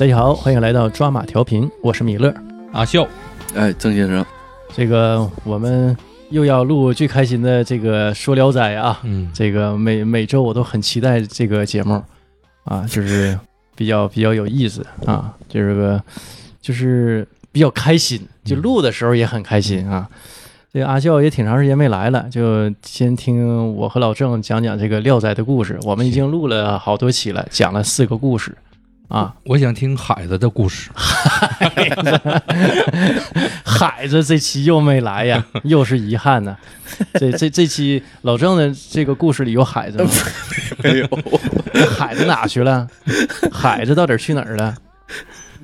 大家好，欢迎来到抓马调频，我是米勒。阿笑，哎，郑先生，这个我们又要录最开心的这个说聊斋啊，嗯，这个每每周我都很期待这个节目啊，就是比较比较有意思啊，就是个就是比较开心，就录的时候也很开心啊。这个阿笑也挺长时间没来了，就先听我和老郑讲讲这个《聊斋》的故事。我们已经录了好多期了，讲了四个故事啊。我想听海子的故事。海 子海子这期又没来呀，又是遗憾呢。这这这期老郑的这个故事里有海子吗？没有，海子哪去了？海子到底去哪儿了？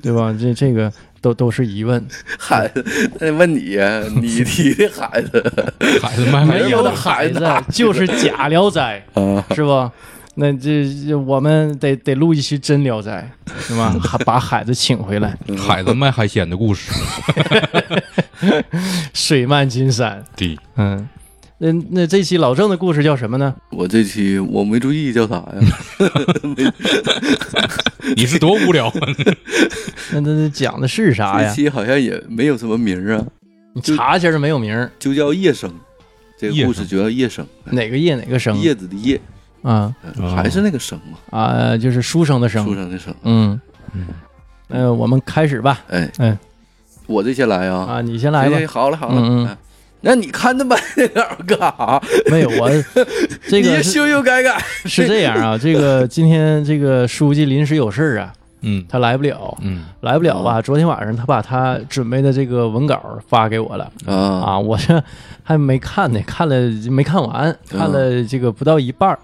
对吧？这这个都都是疑问。海子，那问你呀，你提的海子海子卖卖没有海子就是假聊斋，啊，是吧？那这这我们得得录一期真聊斋，是吧？还把海子请回来，海子卖海鲜的故事。水漫金山。对，嗯，那那这期老郑的故事叫什么呢？我这期我没注意叫啥呀？你是多无聊啊！那那那讲的是啥呀？这期好像也没有什么名儿啊，你查一下，没有名儿，就叫夜生。这个故事就叫夜生，哪个叶哪个生？叶子的叶，啊。嗯还是那个生嘛，啊，就是书生的书生。的生。嗯，嗯，呃，我们开始吧。哎哎，我这先来啊，啊，你先来吧。好了好了，嗯那你看那半天稿干啥？没有我 这个改改。是这样啊，这个今天这个书记临时有事儿啊，嗯。他来不了，嗯，来不了吧？昨天晚上他把他准备的这个文稿发给我了。啊。啊，我这还没看呢，看了没看完，看了这个不到一半儿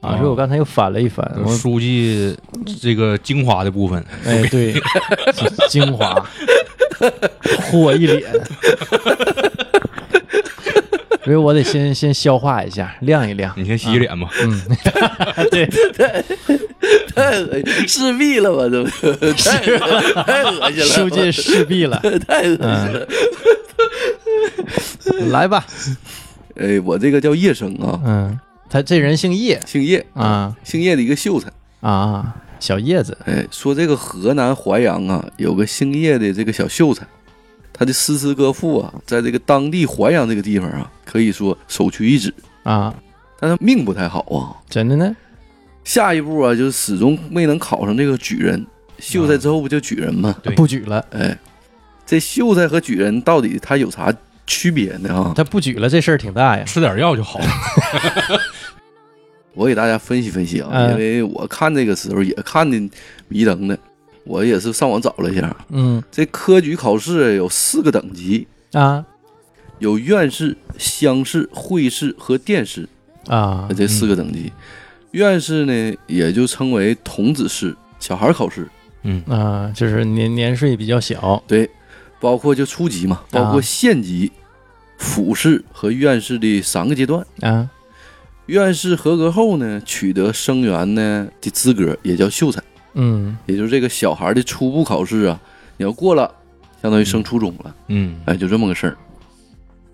啊，啊所以我刚才又翻了一翻，我书记这个精华的部分，哎，对，精华，火一脸，所以我得先先消化一下，晾一晾。你先洗洗脸吧。嗯，对，太恶心，势必了吧？这不太恶太恶心了，书记势必了，太恶心了。来吧。哎，我这个叫叶生啊，嗯，他这人姓叶姓叶，啊姓叶的一个秀才。啊，小叶子哎，说这个河南淮阳啊，有个姓叶的这个小秀才，他的诗词歌赋啊，在这个当地淮阳这个地方啊，可以说首屈一指。啊，但他命不太好啊，真的呢？下一步啊，就是始终没能考上这个举人。秀才之后不就举人吗？对不举了，哎，这秀才和举人到底他有啥区别呢？啊，他不举了，这事儿挺大呀。吃点药就好了。我给大家分析分析啊，嗯。因为我看这个时候也看的迷瞪的，我也是上网找了一下，嗯。这科举考试有四个等级，啊。有院士、乡试、会试和殿试啊这四个等级。院士呢，也就称为童子试，小孩考试，嗯。啊，就是年年岁比较小。对，包括就初级嘛，包括县级、府试和院试的三个阶段。啊。院试合格后呢，取得生源呢的资格，也叫秀才。嗯。也就是这个小孩的初步考试啊，你要过了，相当于升初中了，嗯。哎，就这么个事儿。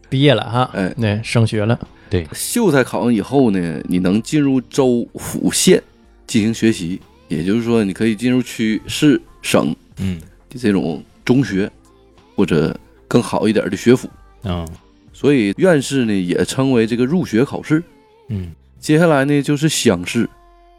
毕业了哈，哎。对，升学了。对。秀才考上以后呢，你能进入州、府、县进行学习，也就是说，你可以进入区、市、省嗯。的这种中学，或者更好一点的学府。啊所以院士呢，也称为这个入学考试。嗯接下来呢，就是乡试。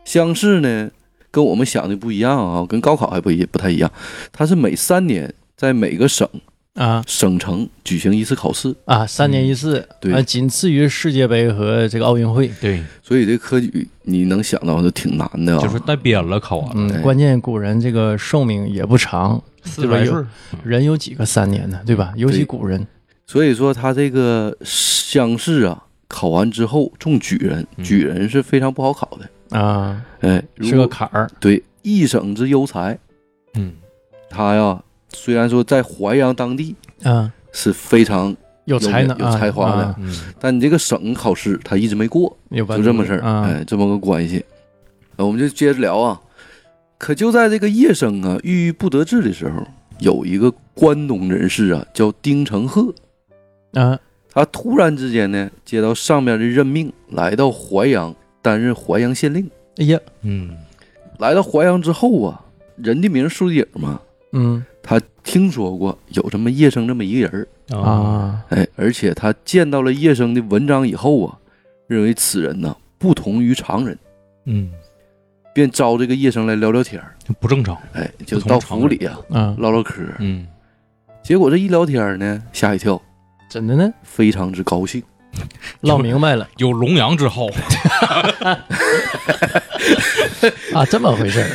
乡试呢，跟我们想的不一样啊，跟高考还不一不太一样，它是每三年在每个省啊省城举行一次考试，啊，三年一次，对啊，仅次于世界杯和这个奥运会。对，所以这科举你能想到的挺难的啊。就是带编了考完了，嗯，哎关键古人这个寿命也不长，四百岁。人有几个三年呢？对吧？尤其古人所以说他这个乡试啊，考完之后中举人，嗯。举人是非常不好考的。啊，哎，是个坎儿。对一省之优才，嗯。他呀虽然说在淮阳当地啊。是非常有才能、有才华的但你这个省考试他一直没过，就这么事儿，啊，哎，这么个关系。呃我们就接着聊啊。可就在这个叶生啊郁郁不得志的时候，有一个关东人士啊，叫丁承鹤，啊，他突然之间呢接到上面的任命，来到淮阳担任淮阳县令。哎呀，嗯来到淮阳之后啊，人的名树的影嘛，嗯。他听说过有这么叶生这么一个人儿，啊，哎，而且他见到了叶生的文章以后啊，认为此人呢不同于常人，嗯，便招这个叶生来聊聊天儿，不正常。哎，就到府里啊啊，唠唠嗑儿。嗯。结果这一聊天呢，吓一跳，真的呢，非常之高兴。唠明白了 有龙阳之好，啊，这么回事儿。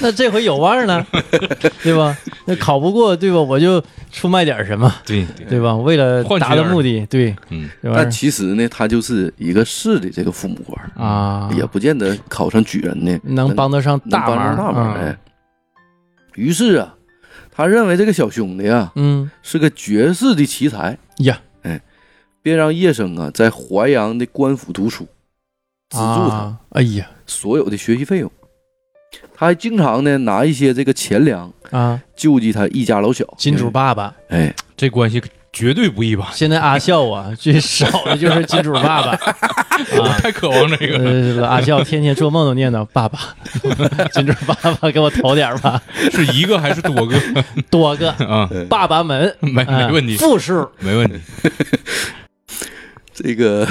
那这回有望了，对吧？那考不过，对吧？我就出卖点什么，对，对吧？为了达到目的，对，嗯但其实呢，他就是一个市的这个父母官啊，也不见得考上举人呢，能帮得上能大忙，大忙。啊哎，于是啊，他认为这个小兄弟啊嗯。是个绝世的奇才，呀，哎便让叶生啊在淮阳的官府读书，资助他。啊，哎呀。所有的学习费用。他还经常呢拿一些这个钱粮啊，救济他一家老小。金主爸爸。哎，这关系绝对不一般。现在阿笑啊，最少的就是金主爸爸。啊。太渴望这个。了，呃，阿笑天天做梦都念叨爸爸，金主爸爸给我投点吧，是一个还是多个？多个。啊？爸爸们，没哎没问题，复数没问题。这个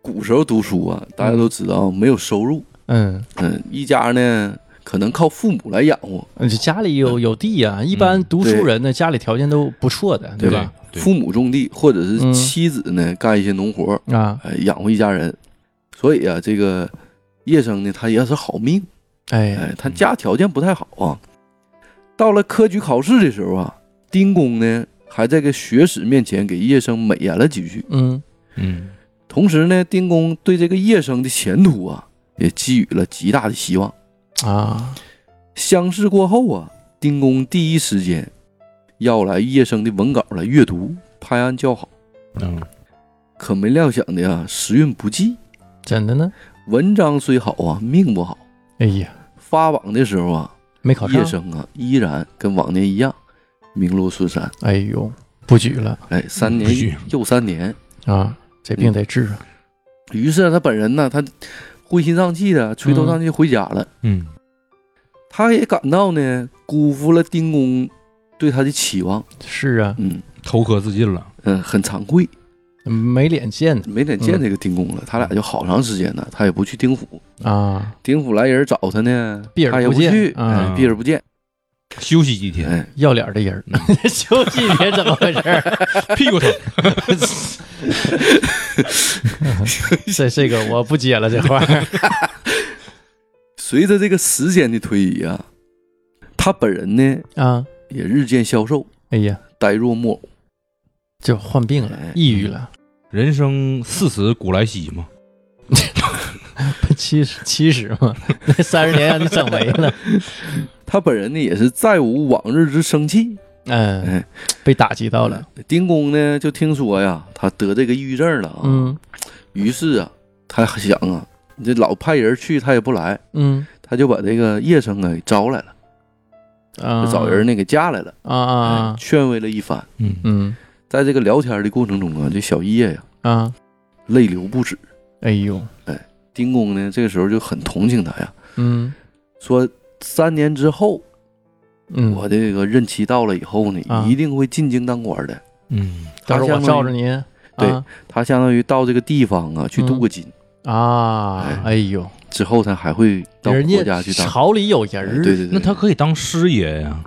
古时候读书啊，大家都知道没有收入，嗯，嗯，一家呢可能靠父母来养活，这家里有有地呀、一般读书人呢，家里条件都不错的，对吧？对。父母种地，或者是嗯。妻子呢干一些农活，啊，哎，养活一家人。所以啊，这个叶生呢，他也是好命，哎，哎，他家条件不太好啊。到了科举考试的时候啊，丁公呢还在个学史面前给叶生美言了几句，嗯。嗯。同时呢，丁公对这个叶生的前途啊也寄予了极大的希望。啊，乡试过后啊，丁公第一时间要来叶生的文稿来阅读，拍案叫好。嗯可没料想的呀，时运不济，怎的呢？文章虽好啊，命不好。哎呀，发榜的时候啊，没考上，叶生啊依然跟往年一样，名落孙山。哎呦，不举了哎，三年又三年。啊，这病得治啊！于是他本人呢，他灰心丧气的垂头丧气回家了。嗯他也感到呢，辜负了丁公对他的期望。是啊，嗯投河自尽了。嗯，很惭愧，没脸见没脸见这个丁公了。他俩就好长时间呢，他也不去丁府。啊，丁府来人找他呢，避而不见他也不去，啊哎避而不见。休息几天，哎，要脸的人儿，休息几天怎么回事？屁股疼。这这个我不接了，这话。随着这个时间的推移啊，他本人呢啊，也日渐消瘦，哎呀，呆若木偶。就患病了，抑郁了，人生四十古来稀嘛。七十七十嘛，那三十年让你整没了，他本人呢也是再无往日之生气。嗯，哎，被打击到了，丁公呢就听说呀，他得这个抑郁症了啊，嗯。于是啊，他想啊，你这老派人去他也不来，嗯。他就把这个叶生啊给招来了，啊，就找人呢给架来了，啊啊哎，劝慰了一番。嗯。嗯。在这个聊天的过程中啊，这小叶呀啊，泪流不止。哎呦，哎丁公呢这个时候就很同情他呀，嗯。说三年之后嗯，我这个任期到了以后呢，啊。一定会进京当官的。嗯到时候我罩着您，对啊他相当于到这个地方啊去镀个金，啊，哎。呦，之后他还会到人国家去当。朝里有人儿，对对对，那他可以当师爷呀。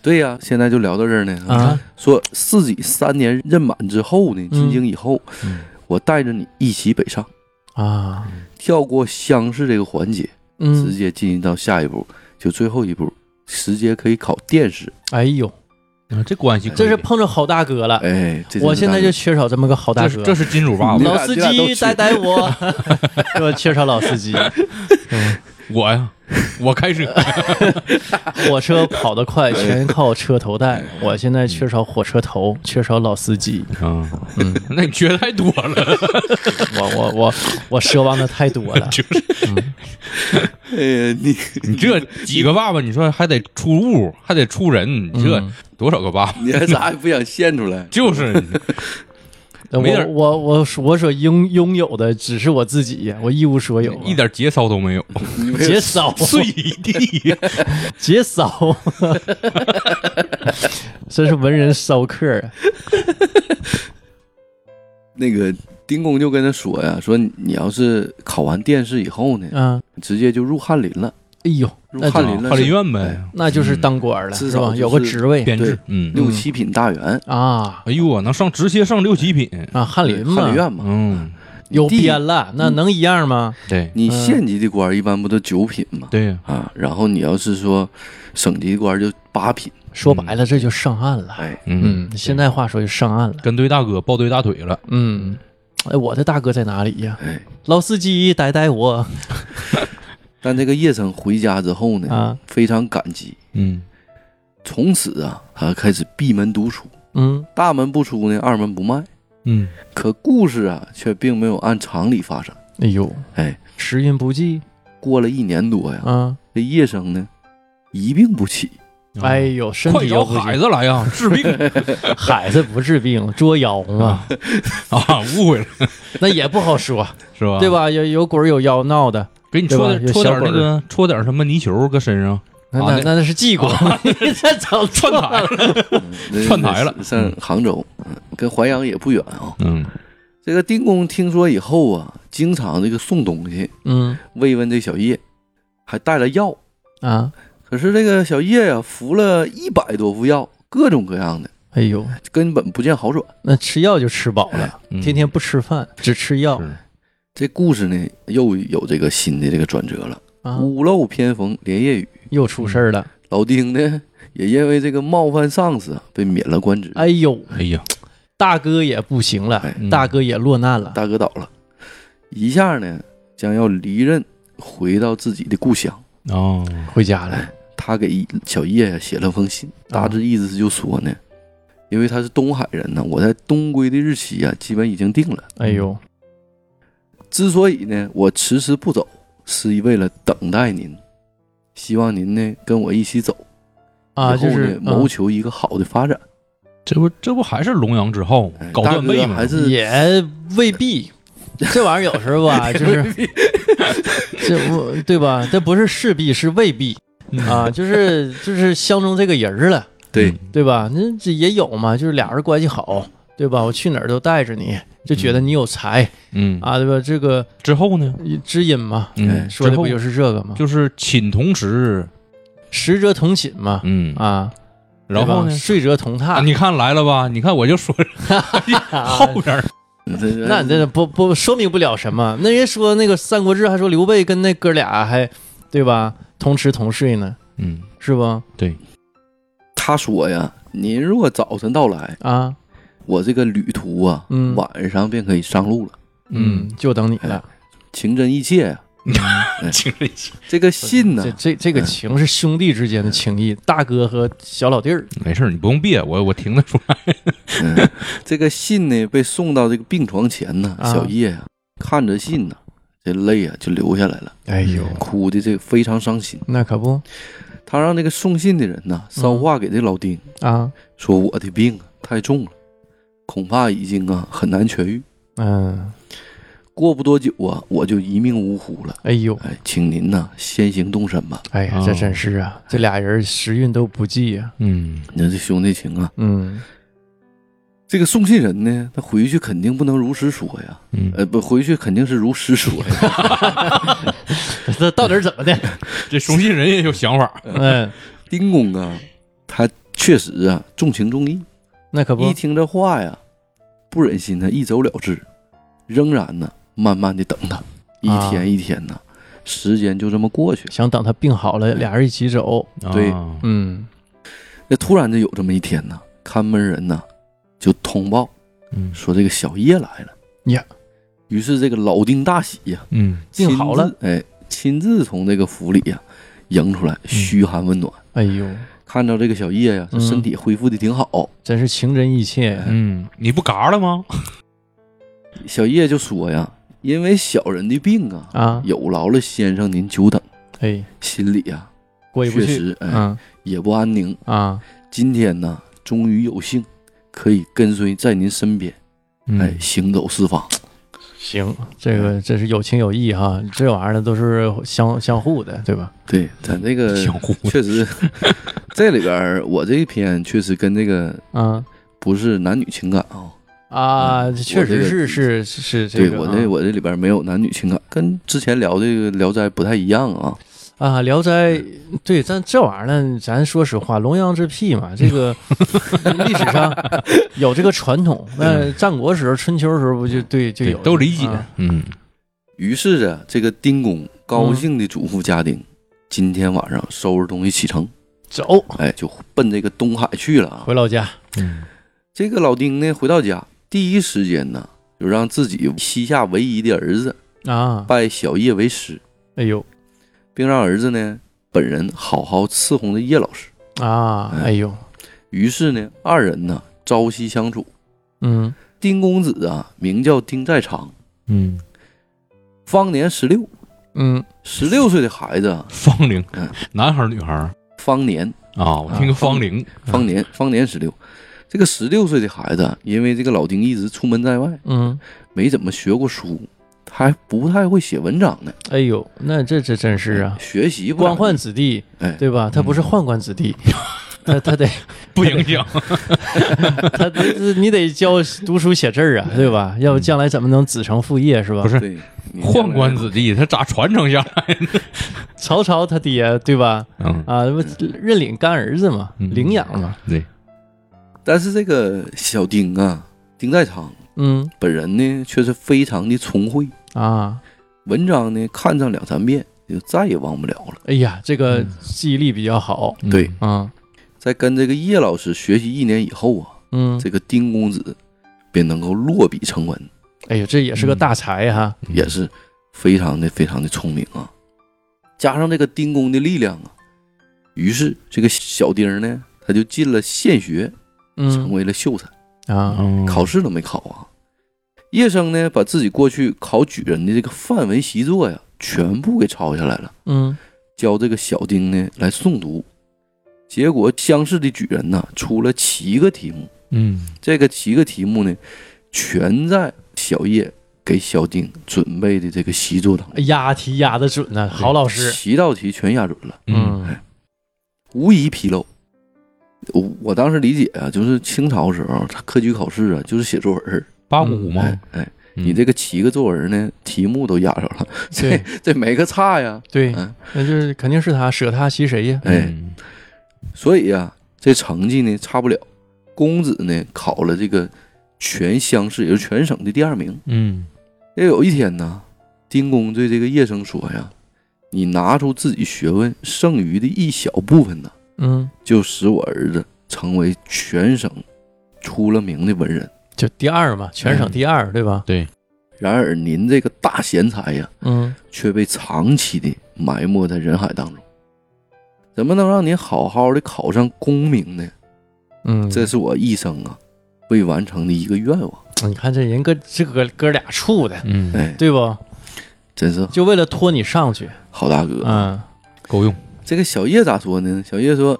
对呀、现在就聊到这儿呢。啊，说自己三年任满之后呢，进京以后，嗯。我带着你一起北上，啊，跳过乡试这个环节，直嗯，接进行到下一步，就最后一步，直接可以考殿试。哎呦，啊，这关系这是碰着好大哥了，哎，这我现在就就缺少这么个好大哥，这是这是金主爸爸。老司机带带我，我缺少老司机，嗯 我呀，我开车，火车跑得快，全靠车头带。我现在缺少火车头，缺少老司机。啊，嗯，那你缺太多了，我我我我奢望的太多了。就是哎呀，你你这几个爸爸，你说还得出物，还得出人，你这嗯多少个爸爸？你还咋也不想献出来？就是我没点我我我所拥拥有的只是我自己呀，我一无所有啊，一点节操都没有，节操，碎一地。节骚，真是文人骚客啊！那个丁公就跟他说呀，说你要是考完殿试以后呢，嗯，直接就入翰林了，哎呦，入翰林了，翰林院呗，那就是当官了，是吧？至少有个职位编制，嗯，六七品大员，啊哎呦我，能上直接上六七品，啊，翰林嘛，翰林院嘛。嗯，有地编了，那能一样吗？对你县级的官一般不都九品吗？对呀，啊，然后你要是说省级的官就八品，说白了，这就上岸了。哎，嗯嗯，现在话说就上岸了。跟对大哥抱对大腿了，嗯，哎，我的大哥在哪里呀？哎，老司机带带我但这个叶生回家之后呢，啊！非常感激，嗯从此啊，他开始闭门独处，嗯，大门不出呢，二门不迈。嗯，可故事啊，却并没有按常理发生。哎呦，哎，时运不济过了一年多呀，啊！这叶生呢，一病不起，哎呦，身快找体又不行海子来呀，治病孩子不治病，捉妖嘛，啊，误会了 那也不好说，是吧？对？吧？有有鬼儿有妖闹的，给你戳戳点那个戳点什么泥球搁身上，那啊那那是济公，你这早串台了，那串台了上杭州，嗯跟淮阳也不远啊。嗯这个丁公听说以后啊，经常这个送东西嗯慰问这小叶，还带了药。啊，可是这个小叶呀、服了一百多副药，各种各样的，哎呦，根本不见好转。那吃药就吃饱了，嗯天天不吃饭，只吃药是这故事呢，又有这个新的这个转折了。啊，屋漏偏逢连夜雨，又出事儿了。老丁呢也因为这个冒犯上司啊被免了官职，哎呦，哎呀，大哥也不行了大哥也落难了。大哥倒了，一下呢将要离任，回到自己的故乡。哦，回家了，他给小叶写了封信，大致意思就说呢，因为他是东海人呢，我在东归的日期啊基本已经定了。哎呦，之所以呢我迟迟不走，是为了等待您，希望您呢跟我一起走，啊，以后就是呢谋求一个好的发展。这不这不还是龙阳之好哎，搞大哥断背吗？还是也未必。这玩意儿有时候吧，就是 这不对吧？这不是势必，是未必啊，就是就是相中这个人了，对嗯对吧？那这也有嘛，就是俩人关系好，对吧？我去哪儿都带着你，就觉得你有才嗯啊，对吧？这个之后呢？知音嘛，嗯，说的不就是这个吗？就是寝同食，食则同寝嘛，嗯，啊，然后呢？睡则同啊，榻。你看来了吧？你看我就说 后边那这那这不不说明不了什么。那人说那个《三国志》还说刘备跟那哥俩还对吧，同吃同睡呢，嗯，是不？对，他说呀，您若早晨到来，啊，我这个旅途啊，嗯。晚上便可以上路了。嗯，就等你了。情真意切呀、情人节这个信呢这，这这个情是兄弟之间的情谊，大哥和小老弟儿。没事儿，你不用憋，我我听得出来。嗯，这个信呢被送到这个病床前呢，啊。小叶呀、看着信呢，这泪啊就流下来了，哎呦，哭的这个非常伤心。那可不。他让那个送信的人呢捎话给这老丁，啊，说我的病啊太重了，恐怕已经啊很难痊愈，嗯，过不多久啊我就一命呜呼了。哎呦，哎，请您呐先行动身吧。哎呀，哦这真是啊，这俩人时运都不济呀。嗯，你看这兄弟情啊，嗯，这个送信人呢，他回去肯定不能如实说呀，嗯，呃，不回去肯定是如实说呀。这到底是怎么的？这送信人也有想法。嗯，丁公啊，他确实啊重情重义，那可不。一听这话呀，不忍心他一走了之，仍然呢慢慢的等他，一啊天一天呢，时间就这么过去了。想等他病好了，俩人一起走。对。啊。嗯，那突然就有这么一天呢，看门人呢就通报嗯。说这个小叶来了。呀。于是这个老丁大喜呀，嗯病好了。哎，亲自从这个府里呀、迎出来，嘘寒问暖。哎呦，看着这个小叶呀、这嗯身体恢复的挺好，真是情真意切。嗯，你不嘎了吗？小叶就说呀：“因为小人的病啊，啊，有劳了先生您久等，哎，心里呀、过意不去。确实哎、嗯也不安宁。啊，今天呢，终于有幸可以跟随在您身边，嗯哎，行走四方。行，这个这是有情有义哈，这玩意儿呢都是相相互的，对吧？对，咱这个相互确实，这里边儿我这一篇确实跟这个嗯不是男女情感啊。啊，嗯确实是是是这对个啊我这我这里边没有男女情感，跟之前聊这个《聊斋》不太一样啊。啊，《聊斋》对，但这玩意儿呢，咱说实话，龙阳之癖嘛，这个 历史上有这个传统。那战国时候、春秋时候不就对就对有都理解啊。嗯于是啊，这个丁公高兴的嘱咐家丁，今天晚上收拾东西启程，走哎，就奔这个东海去了啊。回老家，嗯这个老丁呢，回到家第一时间呢，就让自己膝下唯一的儿子啊，拜小叶为师，哎呦并让儿子呢本人好好伺候着叶老师。啊，哎呦，于是呢，二人呢朝夕相处。嗯丁公子啊，名叫丁在长，嗯，方年十六。嗯，十六岁的孩子啊，芳龄嗯，男孩儿女孩儿方年，啊？我听个方龄，方年，方年十六。这个十六岁的孩子啊，因为这个老丁一直出门在外，嗯，没怎么学过书，他还不太会写文章呢。哎呦，那这这真是啊，学习不官宦子弟，哎，对吧？他不是宦官子弟，他他得 不影响。他 他你得教读书写字儿啊，对吧？要不将来怎么能子承父业是吧？不是对，宦官子弟，他咋传承下来？曹操他爹对吧？嗯，啊，不认领干儿子嘛，嗯领养嘛，对，但是这个小丁啊，丁在昌嗯。本人呢，却是非常的聪慧，啊，文章呢看上两三遍就再也忘不了了。哎呀，这个嗯。记忆力比较好。嗯。对，啊，在跟这个叶老师学习一年以后啊，嗯，这个丁公子便能够落笔成文，哎呀，这也是个大才哈，也是非常的非常的聪明啊。加上这个丁公的力量啊，于是这个小丁呢，他就进了县学，成嗯为了秀才，啊，嗯。考试都没考啊。叶生呢，把自己过去考举人的这个范文习作呀，全部给抄下来了，嗯教这个小丁呢来诵读。结果乡试的举人呐，出了七个题目，嗯这个七个题目呢，全在小叶给小丁准备的这个习作当中，押题押的准呢，好老师，七道题全押准了，嗯嗯无疑纰漏。我我当时理解啊，就是清朝时候他科举考试啊，就是写作文儿。八股嘛哎？你这个七个作文呢，题目都压着了，这这没个差呀。对嗯，那就是肯定是他，舍他其谁呀？哎，嗯所以呀、这成绩呢差不了。公子呢考了这个全乡试，也就是全省的第二名。嗯也有一天呢，丁公对这个叶生说呀：“你拿出自己学问剩余的一小部分呢，嗯，就使我儿子成为全省出了名的文人。就第二嘛，全省第二，对吧？对，然而您这个大贤才呀，嗯却被长期的埋没在人海当中。怎么能让您好好的考上功名呢？嗯，这是我一生啊未完成的一个愿望。你看这人哥这哥哥俩处的，嗯，哎，对不？真是就为了拖你上去，好大哥。嗯够用。这个小叶咋说呢？小叶说：“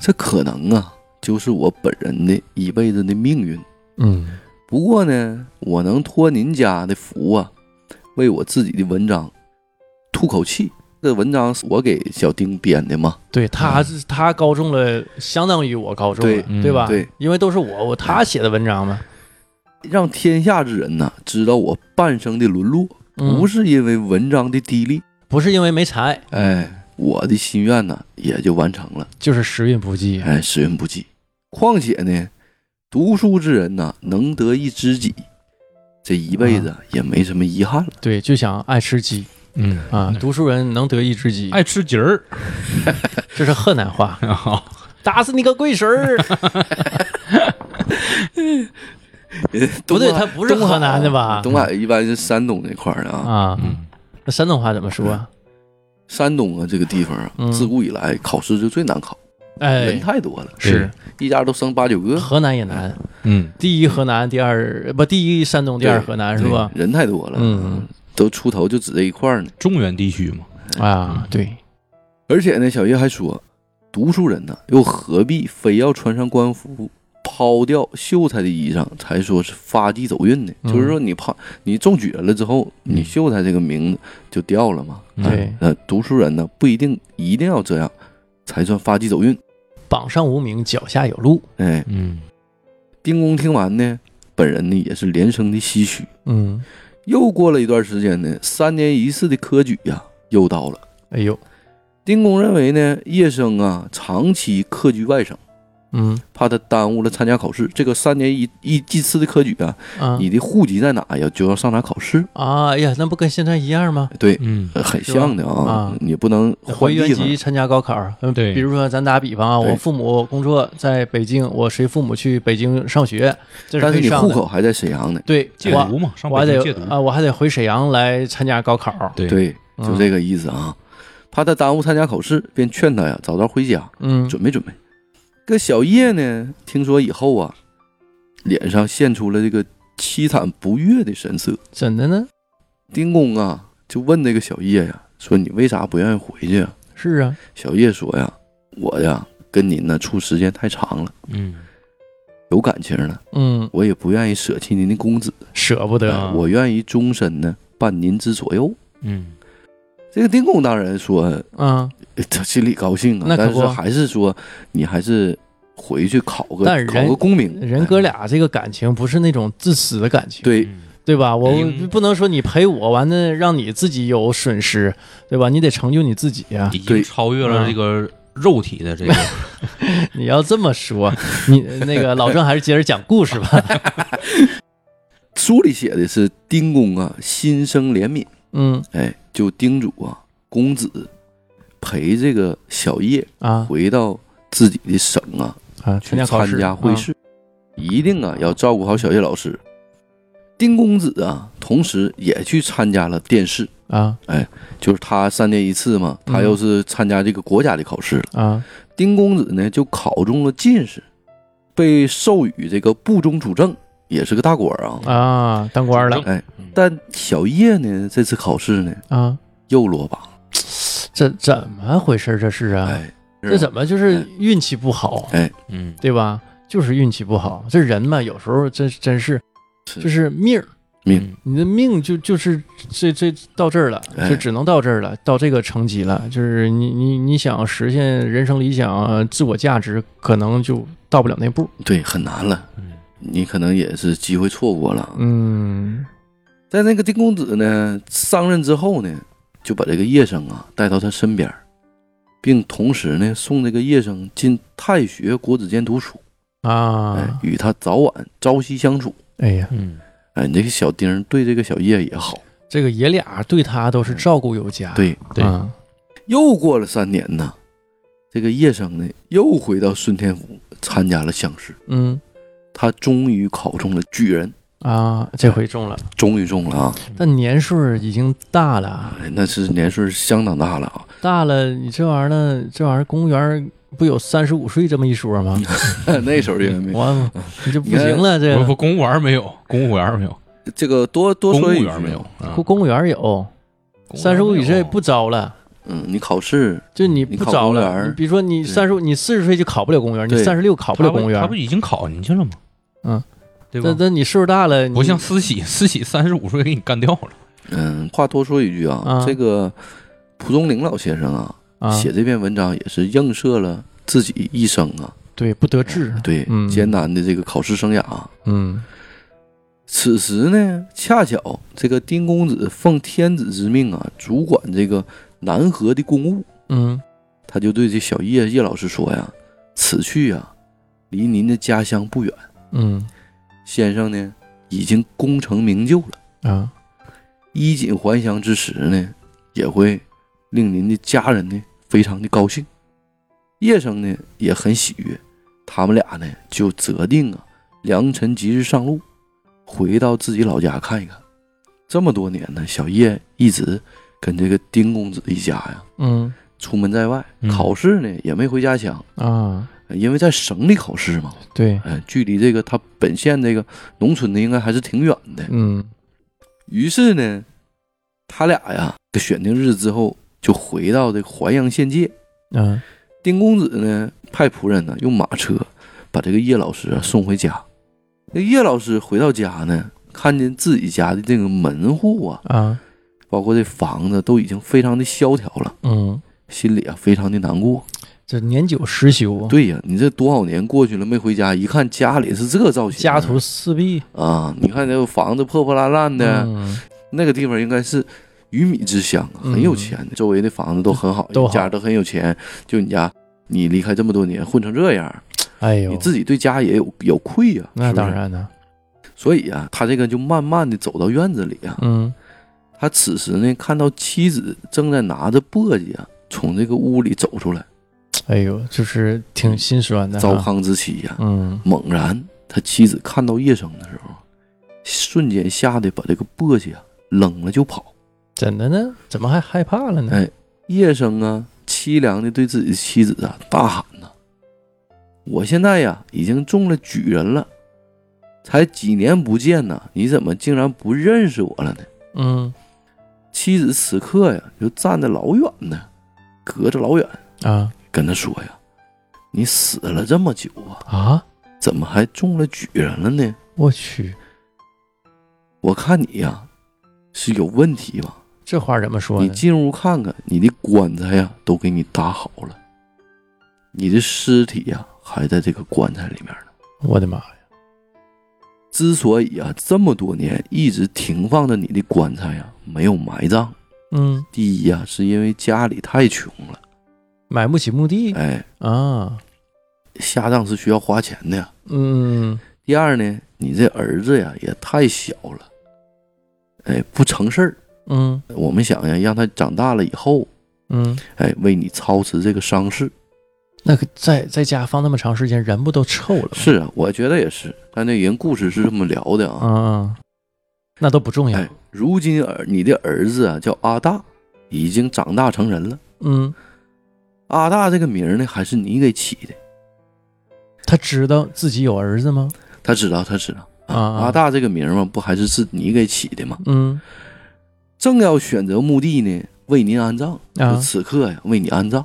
这可能啊，就是我本人的一辈子的命运。嗯不过呢，我能托您家的福啊，为我自己的文章吐口气。这文章是我给小丁编的嘛？对他是他高中了，相当于我高中了，对嗯对吧？对，因为都是我我他写的文章嘛，让天下之人呐知道我半生的沦落，嗯不是因为文章的低劣，不是因为没才，哎，我的心愿呢也就完成了，就是时运不济。哎，时运不济。况且呢，读书之人呐，能得一知己，这一辈子也没什么遗憾了。对，就想爱吃鸡。嗯。啊，读书人能得一知己，爱吃鸡儿，这是河南话，啊打死你个龟孙儿！不对，他不是河南的吧？东海一般是山东那块儿的啊。那山东话怎么说啊？山东啊这个地方啊，嗯。自古以来考试就最难考，人哎，太多了，是。一家都生八九个，河南也难，嗯，第一河南，第二不第一山东，第二河南是吧？人太多了，嗯，都出头就指这一块儿呢。中原地区嘛，啊，对，而且呢，小叶还说，读书人呢，又何必非要穿上官服，抛掉秀才的衣裳，才说是发迹走运呢？嗯。就是说，你抛你中举人了之后，你秀才这个名字就掉了嘛。嗯。对，呃，读书人呢，不一定一定要这样才算发迹走运。榜上无名，脚下有路。哎，嗯丁公听完呢，本人呢也是连声的唏嘘。嗯，又过了一段时间呢，三年一次的科举呀、又到了。哎呦，丁公认为呢，叶生啊长期客居外省，嗯怕他耽误了参加考试。这个三年一一一次的科举啊，啊你的户籍在哪呀，就要上哪考试。啊，哎呀，那不跟现在一样吗？对，嗯呃很像的啊啊，你不能换回原籍。参加高考，嗯，对比如说咱打比方啊，我父母工作在北京，我随父母去北京上学，这但是你。户口还在沈阳呢。对，我戒毒嘛，上我还得北京戒毒，啊，我还得回沈阳来参加高考。对，对，就这个意思啊。怕他耽误参加考试，便劝他呀早早回家嗯，准备准备。这小叶呢，听说以后啊，脸上现出了这个凄惨不悦的神色。怎的呢？丁公啊，就问那个小叶呀，说你为啥不愿意回去啊？是啊，小叶说呀，我呀跟您呢处时间太长了，嗯有感情了，嗯，我也不愿意舍弃您的公子，舍不得。啊我愿意终身呢伴您之左右。嗯这个丁公当然说，嗯，呃他 心里高兴啊，那可不但是还是说你还是回去考个但人考个功名。人哥俩这个感情不是那种自私的感情，对嗯对吧？我嗯不能说你陪我完了让你自己有损失，对吧？你得成就你自己呀、已对经超越了这个肉体的这个，你要这么说，你那个老郑还是接着讲故事吧。书里写的是丁公啊心生怜悯，嗯哎，就叮嘱啊公子陪这个小叶啊。回到自己的省啊啊，去参加会试，一定啊要照顾好小叶老师。丁公子啊，同时也去参加了殿试，啊。哎就是他三年一次嘛，他嗯又是参加这个国家的考试了。啊。丁公子呢就考中了进士，被授予这个部中主政，也是个大官啊。啊。啊，当官了。哎嗯，但小叶呢这次考试呢啊，又落榜，这怎么回事？这是啊，哎，这怎么就是哎。运气不好，哎。嗯。对吧？就是运气不好，这人嘛，有时候真真是是。就是命儿，命。你的命就就是这这到这儿了，哎。就只能到这儿了，到这个层级了。就是你你你想实现人生理想、呃自我价值，可能就到不了那步。对很难了，嗯。你可能也是机会错过了。嗯。在那个丁公子呢上任之后呢，就把这个叶生啊带到他身边，并同时呢送这个叶生进太学国子监读书，哎啊，，与他早晚朝夕相处。哎呀，嗯。哎，你这个小丁儿对这个小叶也好。这个爷俩对他都是照顾有加。对，对。啊又过了三年呢，这个叶生呢又回到顺天府参加了乡试，嗯。他终于考中了举人，啊，这回中了，终于中了啊！但年数已经大了，哎，那是年数相当大了啊！大了，你这玩意儿呢，这玩意儿公务员不有三十五岁这么一说吗？那时候也没我你这不行了，这不不，公务员没有，公务员没有，这个多多公务说一句员没有，啊公公务员有三十五以上不招了。嗯，你考试就你你考不招了，公务员你比如说你对三十，你四十岁就考不了公务员，你对三十六考不了公务员他不，已经考进去了吗？嗯，对吧？那那你岁数大了，不像慈禧，慈禧三十五岁给你干掉了。嗯，话多说一句啊，啊这个蒲松龄老先生啊，啊，写这篇文章也是映射了自己一生啊，对不得志，对、嗯艰难的这个考试生涯啊。嗯此时呢，恰巧这个丁公子奉天子之命啊，主管这个南河的公务，嗯他就对这小叶叶老师说呀：“此去啊，离您的家乡不远，嗯先生呢已经功成名就了，啊，衣锦还乡之时呢，也会令您的家人呢非常的高兴。”叶生呢也很喜悦，他们俩呢就择定啊，良辰吉日上路，回到自己老家看一看。这么多年呢，小叶一直跟这个丁公子一家呀嗯出门在外，嗯考试呢也没回家乡，啊，因为在省里考试嘛，对，哎，距离这个他本县这个农村的应该还是挺远的。嗯于是呢，他俩呀，选定日子之后就回到这个淮阳县界。嗯丁公子呢，派仆人呢用马车把这个叶老师啊送回家。那叶老师回到家呢，看见自己家的这个门户啊，啊，包括这房子都已经非常的萧条了，嗯，心里啊非常的难过。这年久失修，对呀，你这多少年过去了没回家，一看家里是这造型，家徒四壁。啊！你看这个房子破破烂烂的，嗯。那个地方应该是鱼米之乡啊，很有钱的，周围的房子都很好，都好。家都很有钱。就你家，你离开这么多年，混成这样，哎呦。你，自己对家也有有愧呀、那当。然呢，所以啊，他这个就慢慢的走到院子里啊，嗯。他此时呢看到妻子正在拿着簸箕啊，从这个屋里走出来，哎呦，就是挺心酸的哈，糟糠之妻呀、嗯猛然，他妻子看到叶生的时候，瞬间吓得把这个簸箕啊扔了就跑。怎的呢？怎么还害怕了呢？哎，叶生啊，凄凉的对自己的妻子啊大喊呐：“我现在呀已经中了举人了，才几年不见呐，你怎么竟然不认识我了呢嗯？”妻子此刻呀就站得老远呢，隔着老远啊跟他说呀：“你死了这么久啊，啊，怎么还中了举人了呢？我去，我看你呀是有问题吧。”这话怎么说呢？你进屋看看，你的棺材呀都给你搭好了，你的尸体呀还在这个棺材里面呢。我的妈呀！之所以啊这么多年一直停放着你的棺材呀没有埋葬，嗯，第一呀是因为家里太穷了，买不起墓地哎，啊，下葬是需要花钱的呀。嗯第二呢，你这儿子呀也太小了，哎，不成事儿。嗯我们想呀，让他长大了以后，嗯，哎，为你操持这个丧事。那个在在家放那么长时间，人不都臭了吗？是啊，我觉得也是。但那人故事是这么聊的啊。啊，那都不重要哎。，如今儿你的儿子啊叫阿大，已经长大成人了。嗯，阿大这个名儿呢，还是你给起的。他知道自己有儿子吗？他知道，他知道。啊啊阿大这个名儿嘛，不还是是你给起的吗？嗯正要选择墓地呢，为您安葬。啊此刻呀，为你安葬，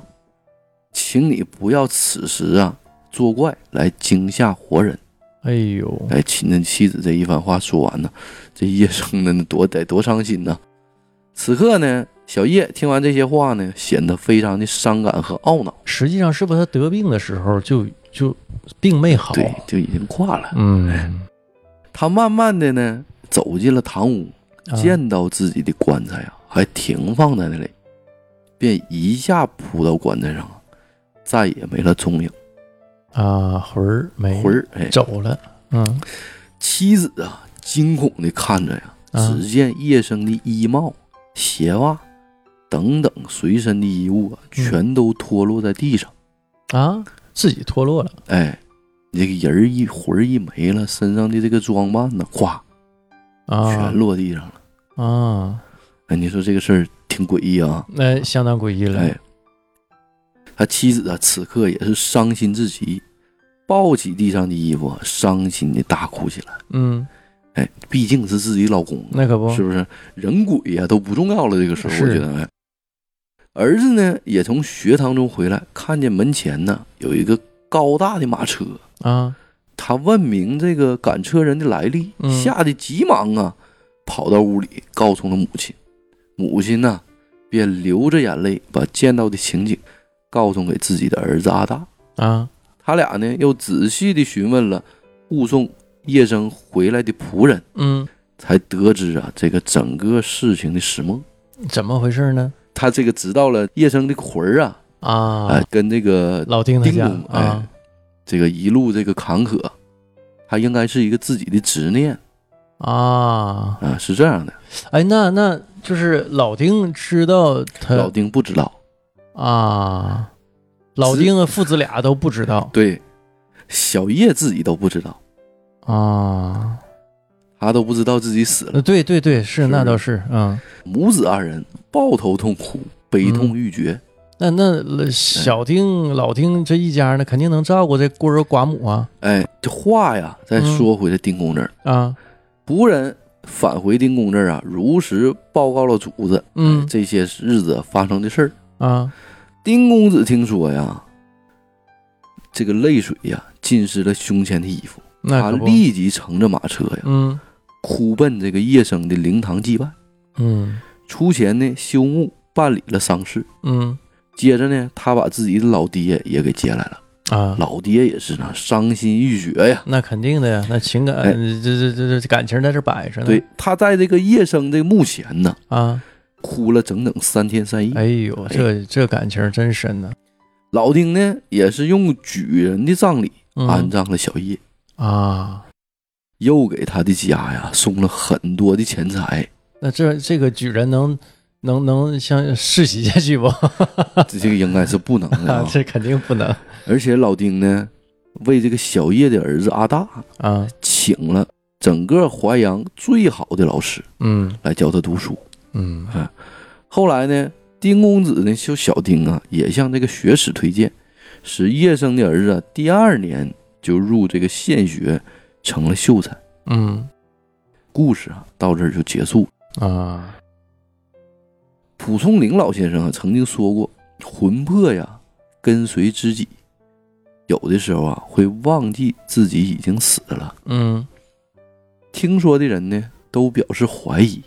请你不要此时啊作怪来惊吓活人。哎呦，哎，亲着妻子这一番话说完呢，这叶生呢多得多伤心呐。此刻呢，小叶听完这些话呢，显得非常的伤感和懊恼。实际上是不是他得病的时候就就病没好？对，就已经挂了。嗯，他慢慢的呢走进了堂屋，啊见到自己的棺材啊还停放在那里，便一下扑到棺材上啊，再也没了踪影，啊魂儿没魂儿哎。走了。嗯妻子啊惊恐的看着呀，啊只见叶生的衣帽、鞋袜等等随身的衣物啊，嗯全都脱落在地上。啊，自己脱落了。哎，你这个人儿一魂儿一没了，身上的这个装扮呢，咵，啊全落地上了。啊，哎，你说这个事儿挺诡异啊。那相当诡异了。哎，他妻子啊，此刻也是伤心至极，抱起地上的衣服啊，伤心的大哭起来。嗯，哎，毕竟是自己老公啊，那可不是不是？人鬼呀、都不重要了，这个时候我觉得，哎，儿子呢也从学堂中回来，看见门前呢有一个高大的马车，啊，他问明这个赶车人的来历，嗯吓得急忙啊跑到屋里告诉了母亲，母亲呢便流着眼泪把见到的情景告诉给自己的儿子阿大，啊，他俩呢又仔细的询问了护送叶生回来的仆人。嗯，才得知啊这个整个事情的始末。怎么回事呢？他这个知道了叶生的魂儿啊，啊，哎，跟这个老丁他家丁公哎啊，这个一路这个坎坷，他应该是一个自己的执念。啊，啊，是这样的。哎，那那就是老丁知道他老丁不知道，啊，老丁父子俩都不知道。对，小叶自己都不知道，啊。他都不知道自己死了。呃，对对对，是是那倒是，嗯。母子二人抱头痛哭，悲痛欲绝。那那小丁、老丁这一家呢，肯定能照顾这孤儿寡母啊。哎，这话呀，再说回来丁公这儿，啊，仆人返回丁公这儿啊，如实报告了主子，嗯。哎这些日子发生的事儿。啊，丁公子听说呀，这个泪水呀浸湿了胸前的衣服，他立即乘着马车呀，嗯哭奔这个叶生的灵堂祭拜。嗯。出钱呢修墓，办理了丧事。嗯。接着呢，他把自己的老爹也给接来了。啊，老爹也是呢，伤心欲绝呀。那肯定的呀，那情感哎。这这这这感情在这摆着呢，对，他在这个叶生的墓前呢，啊，哭了整整三天三夜。哎呦，这这感情真深呐，老丁呢，也是用举人的葬礼嗯。安葬了小叶，啊，又给他的家呀送了很多的钱财。那这这个举人能能能像世袭下去不？这 这个应该是不能的。这肯定不能而且老丁呢，为这个小叶的儿子阿大啊，请了整个淮阳最好的老师嗯来教他读书。嗯啊后来呢，丁公子呢，就小丁啊，也向这个学史推荐，使叶生的儿子啊，第二年就入这个县学，成了秀才。嗯故事啊，到这儿就结束。啊，蒲松龄老先生啊，曾经说过，魂魄呀，跟随知己，有的时候啊，会忘记自己已经死了。嗯听说的人呢，都表示怀疑，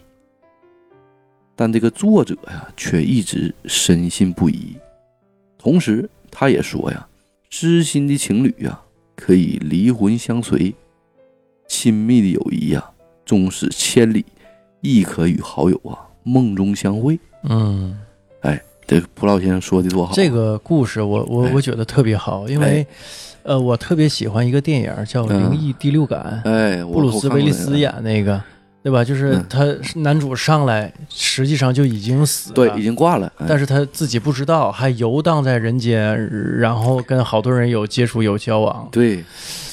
但这个作者呀，却一直深信不疑。同时，他也说呀，知心的情侣呀，可以离魂相随；亲密的友谊呀，纵使千里，亦可与好友啊梦中相会。嗯，哎这个蒲老先生说的多好啊！这个故事我我哎我觉得特别好，因为呃，我特别喜欢一个电影叫《嗯灵异第六感》，哎，布鲁斯威利斯，演那个。对吧？就是嗯他男主上来，实际上就已经死了，对，已经挂了。哎但是他自己不知道，还游荡在人间，然后跟好多人有接触、有交往。对，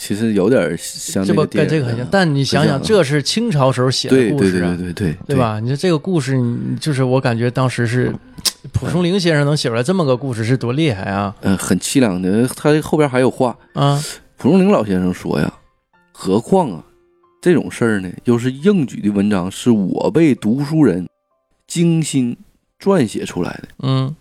其实有点像这不那个跟这个很像，但你想想，这是清朝时候写对对对的故事啊，对对对对？吧？你说这个故事，你就是我感觉当时是蒲松龄先生能写出来这么个故事，是多厉害啊！嗯、很凄凉的。他后边还有话，啊，蒲松龄老先生说呀，何况啊，这种事儿呢，又是应举的文章，是我辈读书人精心撰写出来的。嗯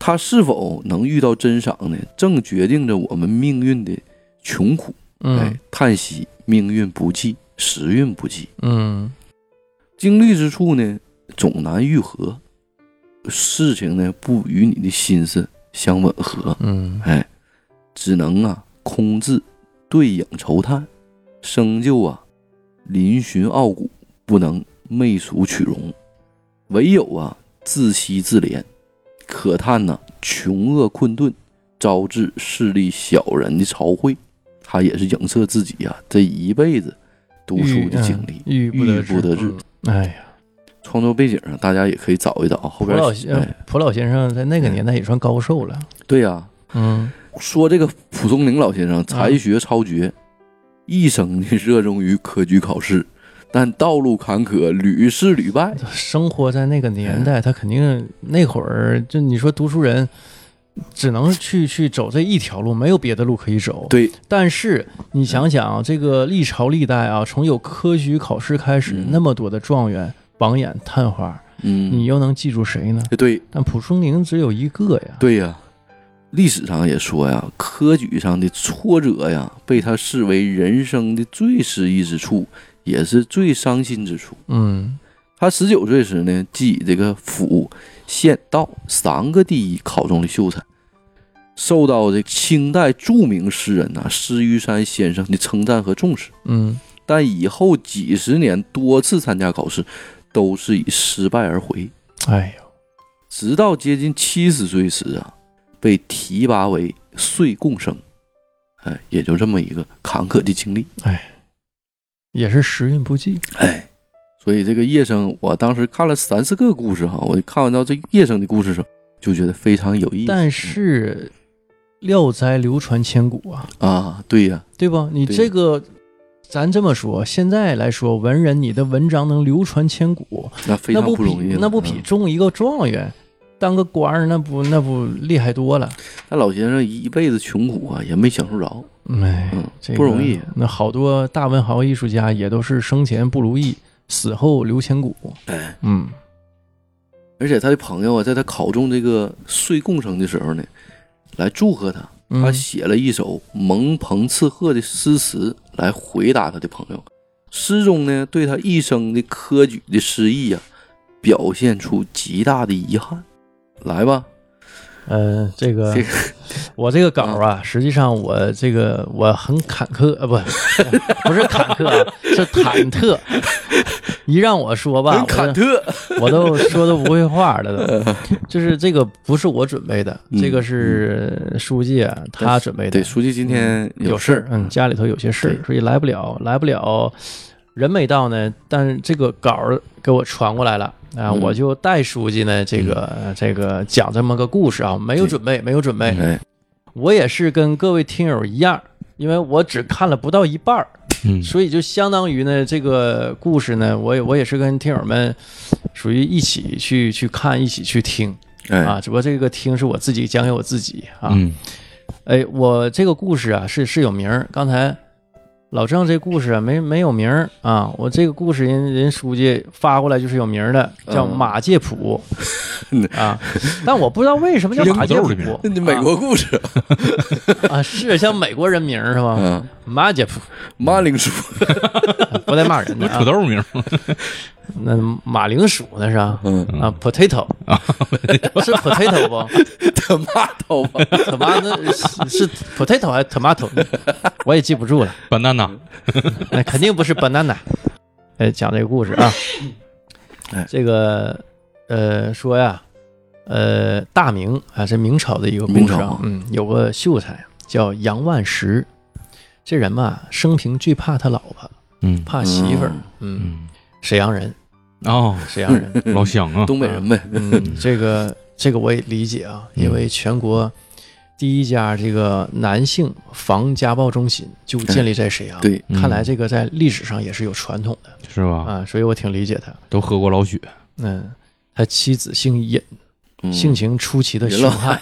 他是否能遇到真赏呢？正决定着我们命运的穷苦。哎嗯，叹息命运不济，时运不济，嗯经历之处呢，总难愈合。事情呢，不与你的心思相吻合。嗯哎，只能啊空自对影愁叹，生就啊嶙峋傲骨，不能媚俗取容，唯有啊自惜自怜，可叹呐、穷厄困顿，招致势利小人的朝会。他也是影射自己呀、这一辈子读书的经历，郁郁不得志。嗯哎呀，创作背景上，大家也可以找一找。后边蒲老先哎，蒲老先生在那个年代也算高寿了。对呀、嗯说这个蒲松龄老先生才学超绝，一生的热衷于科举考试，但道路坎坷，屡试屡败。生活在那个年代，他肯定那会儿就你说读书人只能去去走这一条路，没有别的路可以走。对，但是你想想啊，这个历朝历代啊，从有科举考试开始，嗯那么多的状元、榜眼、探花，嗯，你又能记住谁呢？对但蒲松龄只有一个呀。对呀，历史上也说呀，科举上的挫折呀，被他视为人生的最失意之处，也是最伤心之处。嗯他十九岁时呢，即以这个府、县、道三个第一考中了秀才，受到这清代著名诗人呐、施玉山先生的称赞和重视。嗯但以后几十年多次参加考试，都是以失败而回。哎呦，直到接近七十岁时啊，被提拔为岁贡生，哎，也就这么一个坎坷的经历。哎也是时运不济。哎，所以这个叶生，我当时看了三四个故事哈，我看完到这叶生的故事的时候，就觉得非常有意思。但是《聊斋》流传千古啊，啊，对呀、对吧？你这个咱这么说，现在来说，文人你的文章能流传千古，那非那不容易那不比嗯中一个状元，当个官儿那不那不厉害多了？那老先生一辈子穷苦啊，也没享受着。哎嗯，这个不容易那好多大文豪艺术家也都是生前不如意，死后留千古。哎，嗯而且他的朋友啊，在他考中这个岁贡生的时候呢，来祝贺他，他嗯写了一首蒙朋刺鹤的诗词来回答他的朋友。诗中呢，对他一生的科举的失意呀、表现出极大的遗憾。来吧，呃，这个我这个稿啊，实际上我这个我很坎坷，呃，不，不是坎坷啊，是忐忑。一让我说吧，很忐忑。我都说都不会话了都。就是这个不是我准备的，嗯这个是书记啊他准备的。对，书记今天有事儿，嗯，家里头有些事儿，所以来不了，来不了。人没到呢，但是这个稿儿给我传过来了啊，嗯我就带书记呢，这个、这个讲这么个故事啊，没有准备，没有准备。哎，我也是跟各位听友一样，因为我只看了不到一半儿，嗯所以就相当于呢，这个故事呢，我也我也是跟听友们属于一起去去看，一起去听哎，啊。只不过这个听是我自己讲给我自己啊。嗯哎，我这个故事啊是是有名儿。刚才老郑这故事啊没没有名儿啊，我这个故事人人书记发过来就是有名儿的，叫嗯马介普嗯 啊。但我不知道为什么叫马介土豆的名儿甫美国故事，啊，是像美国人名是吧？嗯，马介甫马铃薯，不带骂人的土啊。豆名儿 那马铃薯那是啊嗯，啊，potato。是 potato 不？他妈头发，tomato 是是 potato 还是 tomato？我也记不住了。banana 那肯定不是 banana。哎，讲这个故事啊。哎，这个呃说呀，呃大明啊，是明朝的一个故明朝。事啊，嗯，有个秀才叫杨万石，这人吧，生平最怕他老婆，嗯。怕媳妇儿嗯，沈阳人，哦。沈阳人，老乡啊。东北人呗，嗯，这个这个我也理解啊，因为全国第一家这个男性防家暴中心就建立在沈阳，对，嗯看来这个在历史上也是有传统的。是吧？啊，所以我挺理解他。都喝过老血，嗯，他妻子姓尹，嗯性情出奇的凶悍，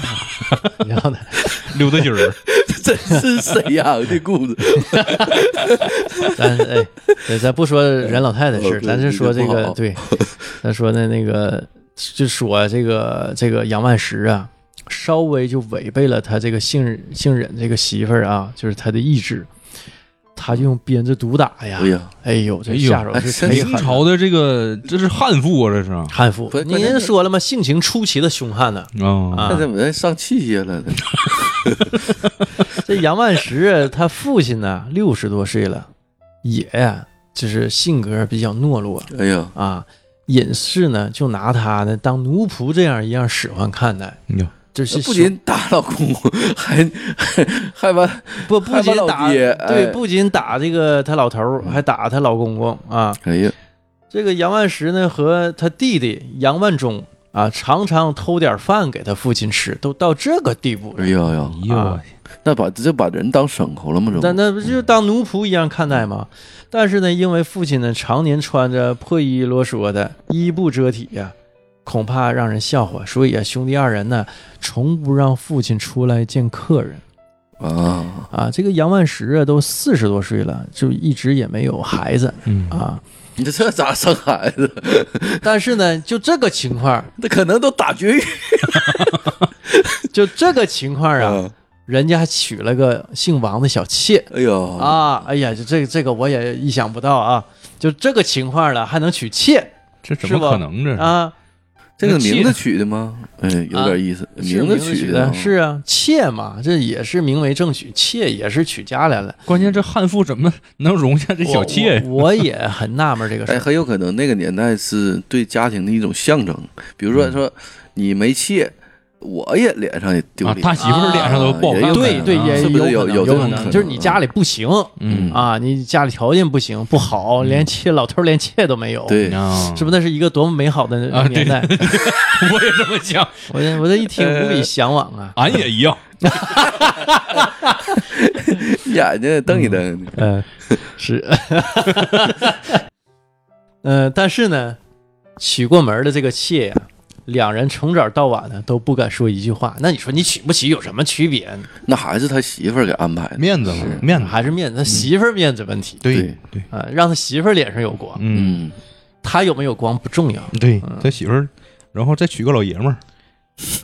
然后呢，溜达筋儿，这是沈阳的故事，咱哎，对咱不说任老太太的事咱是说这个对，咱说的那个就说这个这个杨万石啊，稍微就违背了他这个姓姓忍这个媳妇儿啊，就是他的意志，他就用鞭子毒打呀哎，呀，哎呦，这下手是哎忒狠了。明朝的这个这是悍妇啊，这是啊悍妇您说了吗？性情出奇的凶悍呢。啊那怎么上气节了呢？这杨万石他父亲呢，六十多岁了，也呀，就是性格比较懦弱哎呀，啊。隐士呢，就拿他呢当奴仆这样一样使唤看待，哟，就是不仅打老公，还还 还把不不仅打对，哎不仅打这个他老头儿，还打他老公公啊。哎呀，这个杨万石呢和他弟弟杨万忠啊，常常偷点饭给他父亲吃，都到这个地步了哎。呀呀，哎呦啊，那把这把人当牲口了吗？这那那不就当奴仆一样看待吗？但是呢，因为父亲呢常年穿着破衣啰嗦的，衣不遮体呀、恐怕让人笑话，所以啊，兄弟二人呢从不让父亲出来见客人啊，啊。这个杨万石啊都四十多岁了，就一直也没有孩子嗯啊。你这这咋生孩子？但是呢，就这个情况，那可能都打绝育 就这个情况啊，啊！人家还娶了个姓王的小妾。哎呦，啊，哎呀，就这这个我也意想不到啊！就这个情况了，还能娶妾这怎么可能？这是啊？这个名字取的吗？哎，有点意思，名字取取的是啊，妾嘛，这也是名为正娶，妾也是娶家来了。关键这汉妇怎么能容下这小妾？我我也很纳闷这个事。很有可能那个年代是对家庭的一种象征。比如说说你没妾我也脸上也丢啊，脸。他媳妇儿脸上都不好看，也有可能。对对，啊也有可能有有可可能，就是你家里不行嗯。啊，你家里条件不行不好，连妾老头连妾都没有，对，啊，是不是？那是一个多么美好的年代！我也这么想，我这我这一听无比向往啊。俺也一样，眼睛瞪一瞪，嗯，是，嗯，但是呢，娶过门的这个妾呀、两人从早到晚呢都不敢说一句话。那你说你娶不娶有什么区别？呢？那还是他媳妇儿给安排的。面子嘛，面子，还是面子，他媳妇儿面子问题。对对。对，啊，让他媳妇儿脸上有光，嗯，嗯，他有没有光不重要。对他媳妇儿，然后再娶个老爷们儿，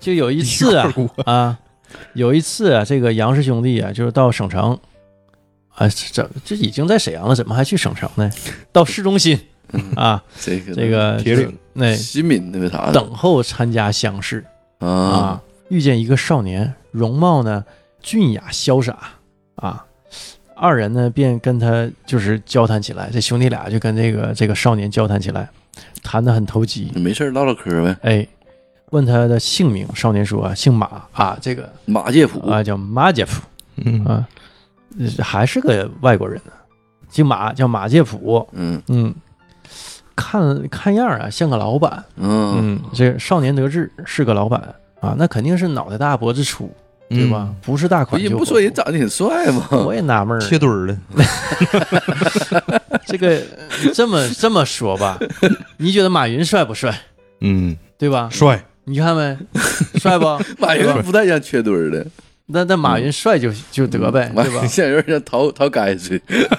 就有一次啊 啊，有一次啊，这个杨氏兄弟啊，就是到省城。啊，这这已经在沈阳了，怎么还去省城呢？到市中心啊，这个这个铁岭那西敏那个啥等候参加乡试啊，啊，遇见一个少年，容貌呢俊雅潇洒啊，二人呢便跟他就是交谈起来，这兄弟俩就跟这个这个少年交谈起来，谈得很投机，没事儿唠唠嗑呗。哎，问他的姓名，少年说啊，姓马啊，这个马介甫。啊叫马介甫。嗯。啊，呃还是个外国人呢，姓马叫马介甫，嗯。嗯，看看样儿啊像个老板，嗯嗯，这少年得志是个老板啊，那肯定是脑袋大脖子粗，对吧？不是大款就人不说人长得挺帅吗？我也纳闷儿，切墩儿的，这个呃这么这么说吧，你觉得马云帅不帅？嗯，对吧？帅，你看没，帅不？马云不太像缺墩儿的，那那马云帅就就得呗，马对吧云？现在有点像陶陶该似的，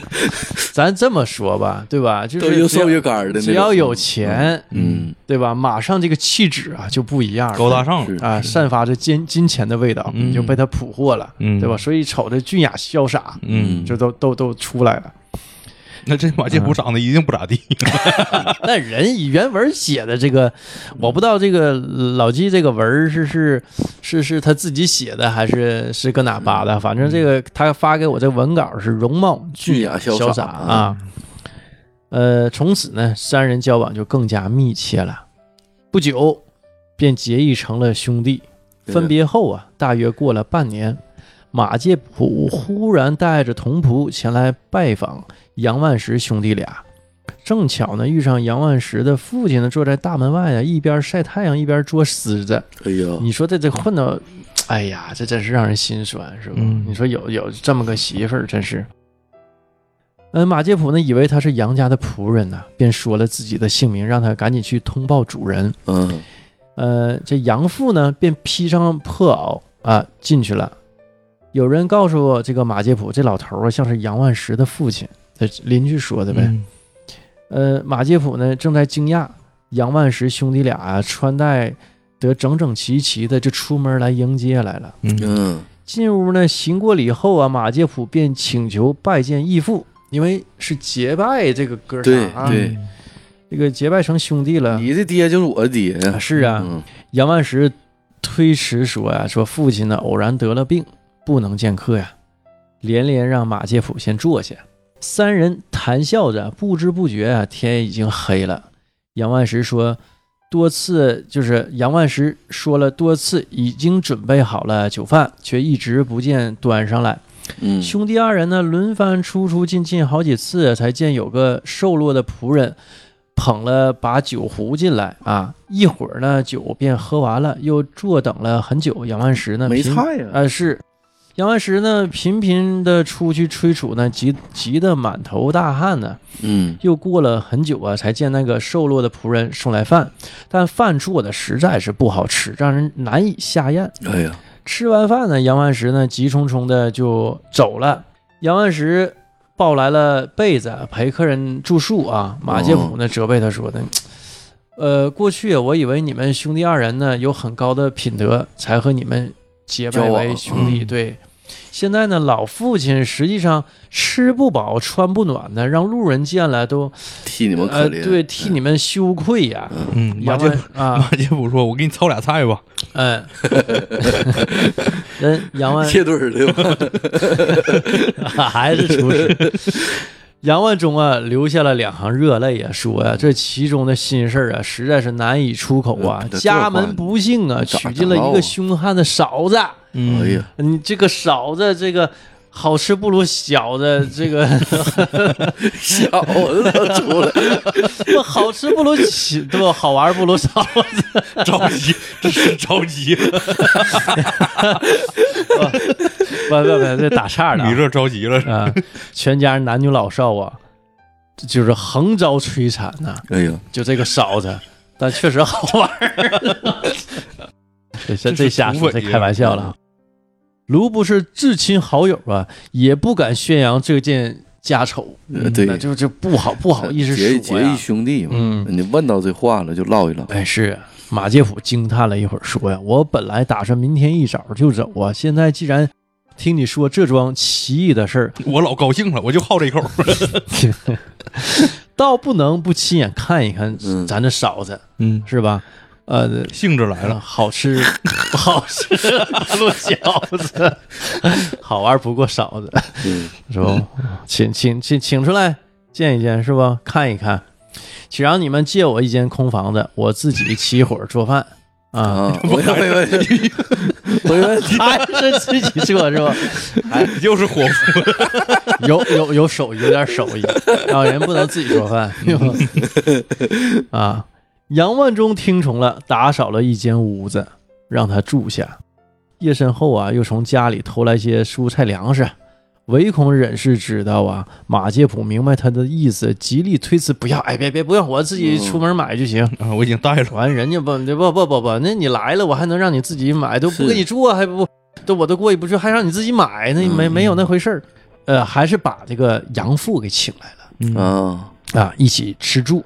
咱这么说吧，对吧？就是只要都又瘦又干的。只要有钱，嗯，对吧？马上这个气质啊就不一样了，高大上，是啊，散发着金金钱的味道，就被他俘获了，嗯对吧？？所以瞅着俊雅潇洒，嗯，就都都都出来了。那这马介甫长得一定不咋地，那人以原文写的这个，我不知道这个老纪这个文是是是是他自己写的，还是是搁哪扒的？反正这个他发给我这文稿是容貌俊雅潇洒潇洒啊。呃，从此呢，三人交往就更加密切了。不久，便结义成了兄弟。分别后啊，大约过了半年，马介甫忽然带着童仆前来拜访杨万石兄弟俩。正巧呢，遇上杨万石的父亲呢，坐在大门外啊，一边晒太阳一边捉狮子。哎呀，你说这这混到，哎呀，这真是让人心酸，是吧？嗯你说有有这么个媳妇儿，真是。嗯，马介甫呢，以为他是杨家的仆人呢，便说了自己的姓名，让他赶紧去通报主人。嗯呃，这杨父呢，便披上破袄啊进去了。有人告诉，这个马介甫这老头儿啊，像是杨万石的父亲，这邻居说的呗。嗯呃，马介甫呢正在惊讶，杨万石兄弟俩啊穿戴得整整齐齐的，就出门来迎接来了。嗯嗯进屋呢，行过礼后啊，马介甫便请求拜见义父，因为是结拜这个哥对仨啊，对这个结拜成兄弟了。你的爹就是我的爹呀啊，是啊，嗯杨万石推迟说呀、说父亲呢偶然得了病，不能见客呀，连连让马介甫先坐下。三人谈笑着，不知不觉啊，天已经黑了。杨万石说，多次就是杨万石说了多次，已经准备好了酒饭，却一直不见端上来。嗯，兄弟二人呢，轮番出出进进好几次，才见有个瘦弱的仆人捧了把酒壶进来啊。一会儿呢，酒便喝完了，又坐等了很久。杨万石呢，没菜呀啊、是杨万石呢，频频的出去催促呢，急急得满头大汗呢。嗯又过了很久啊，才见那个瘦弱的仆人送来饭，但饭做的实在是不好吃，让人难以下咽。哎呀，吃完饭呢，杨万石呢急匆匆的就走了。杨万石抱来了被子陪客人住宿啊。马介甫呢责备他说的，呃，过去我以为你们兄弟二人呢有很高的品德，才和你们结拜为兄弟。嗯对，现在呢，老父亲实际上吃不饱穿不暖的，让路人见了都 替你们可呃怜，对替你们羞愧呀。嗯，马杨介万啊，马介甫说：“我给你炒俩菜吧。嗯，人杨万切墩儿的吧，还是厨师。杨万忠啊，流下了两行热泪啊，说呀、这其中的心事儿啊，实在是难以出口啊。家门不幸啊，娶进了一个凶悍的嫂子。嗯哎呀，你这个嫂子，这个好吃不如小子，这个 小子都出来，不好吃不如起，对吧？好玩不如嫂子。着急，这是着急。了，不不不，这打岔的啊你这着急了，啊，全家男女老少啊，这就是横遭摧残呐、哎呦，就这个嫂子，但确实好玩 这这瞎说，这开玩笑了啊。如不是至亲好友啊，也不敢宣扬这件家丑，呃对那就就不好不好意思结说呀结义。兄弟嘛，嗯你问到这话了就唠一唠，哎，是马介甫惊叹了一会儿，说呀：“我本来打算明天一早就走啊，现在既然听你说这桩奇异的事儿，我老高兴了，我就好这一口。倒不能不亲眼看一看嗯咱这嫂子，嗯，是吧？呃，兴致来了，好吃 好吃不如饺子，好玩不过嫂子，嗯，是吧？请请请请出来见一见，是吧？看一看，请让你们借我一间空房子，我自己起火做饭啊。啊，没问没问题，没问题，还是自己做是吧？哎，又是火夫，有有有手艺，有点手艺啊，人不能自己做饭？啊，杨万忠听从了，打扫了一间屋子，让他住下。夜深后啊，又从家里偷来些蔬菜粮食，唯恐忍氏知道啊。马介甫明白他的意思，极力推辞，不要，哎，别别不用，我自己出门买就行。啊，我已经带了，完，人家不不不不不，那你来了，我还能让你自己买，都不给你做，还不都我都过意不去，还让你自己买，那没嗯没有那回事儿。呃，还是把这个杨父给请来嗯啊，了啊，一起吃住。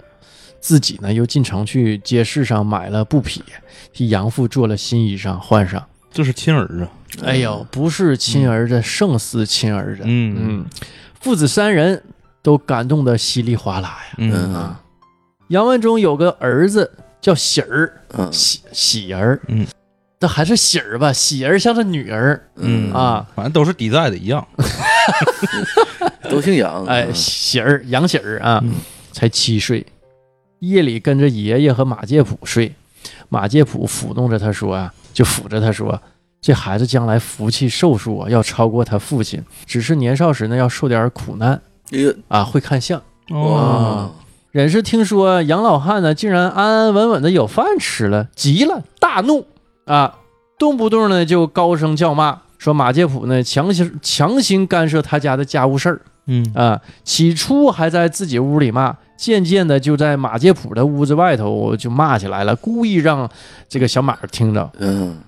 自己呢又进城去街市上买了布匹，替杨父做了新衣裳换上。这是亲儿子，哎呦，不是亲儿子，胜似亲儿子。嗯。嗯，父子三人都感动得稀里哗啦呀。嗯。啊，杨文忠有个儿子叫喜儿，嗯。喜喜儿，嗯，这还是喜儿吧？喜儿像是女儿。嗯。啊，反正都是抵债的一样，都姓杨，哎，嗯。喜儿杨喜儿啊嗯，才七岁，夜里跟着爷爷和马介甫睡，马介甫抚弄着他说啊，就抚着他说。这孩子将来福气寿数啊，要超过他父亲，只是年少时呢要受点苦难啊，会看相。哇，忍是听说杨老汉呢，竟然安安稳稳的有饭吃了，急了，大怒啊，动不动呢就高声叫骂，说马介甫呢强行强行干涉他家的家务事儿嗯啊。起初还在自己屋里骂，渐渐的就在马介普的屋子外头就骂起来了，故意让这个小马听着。嗯，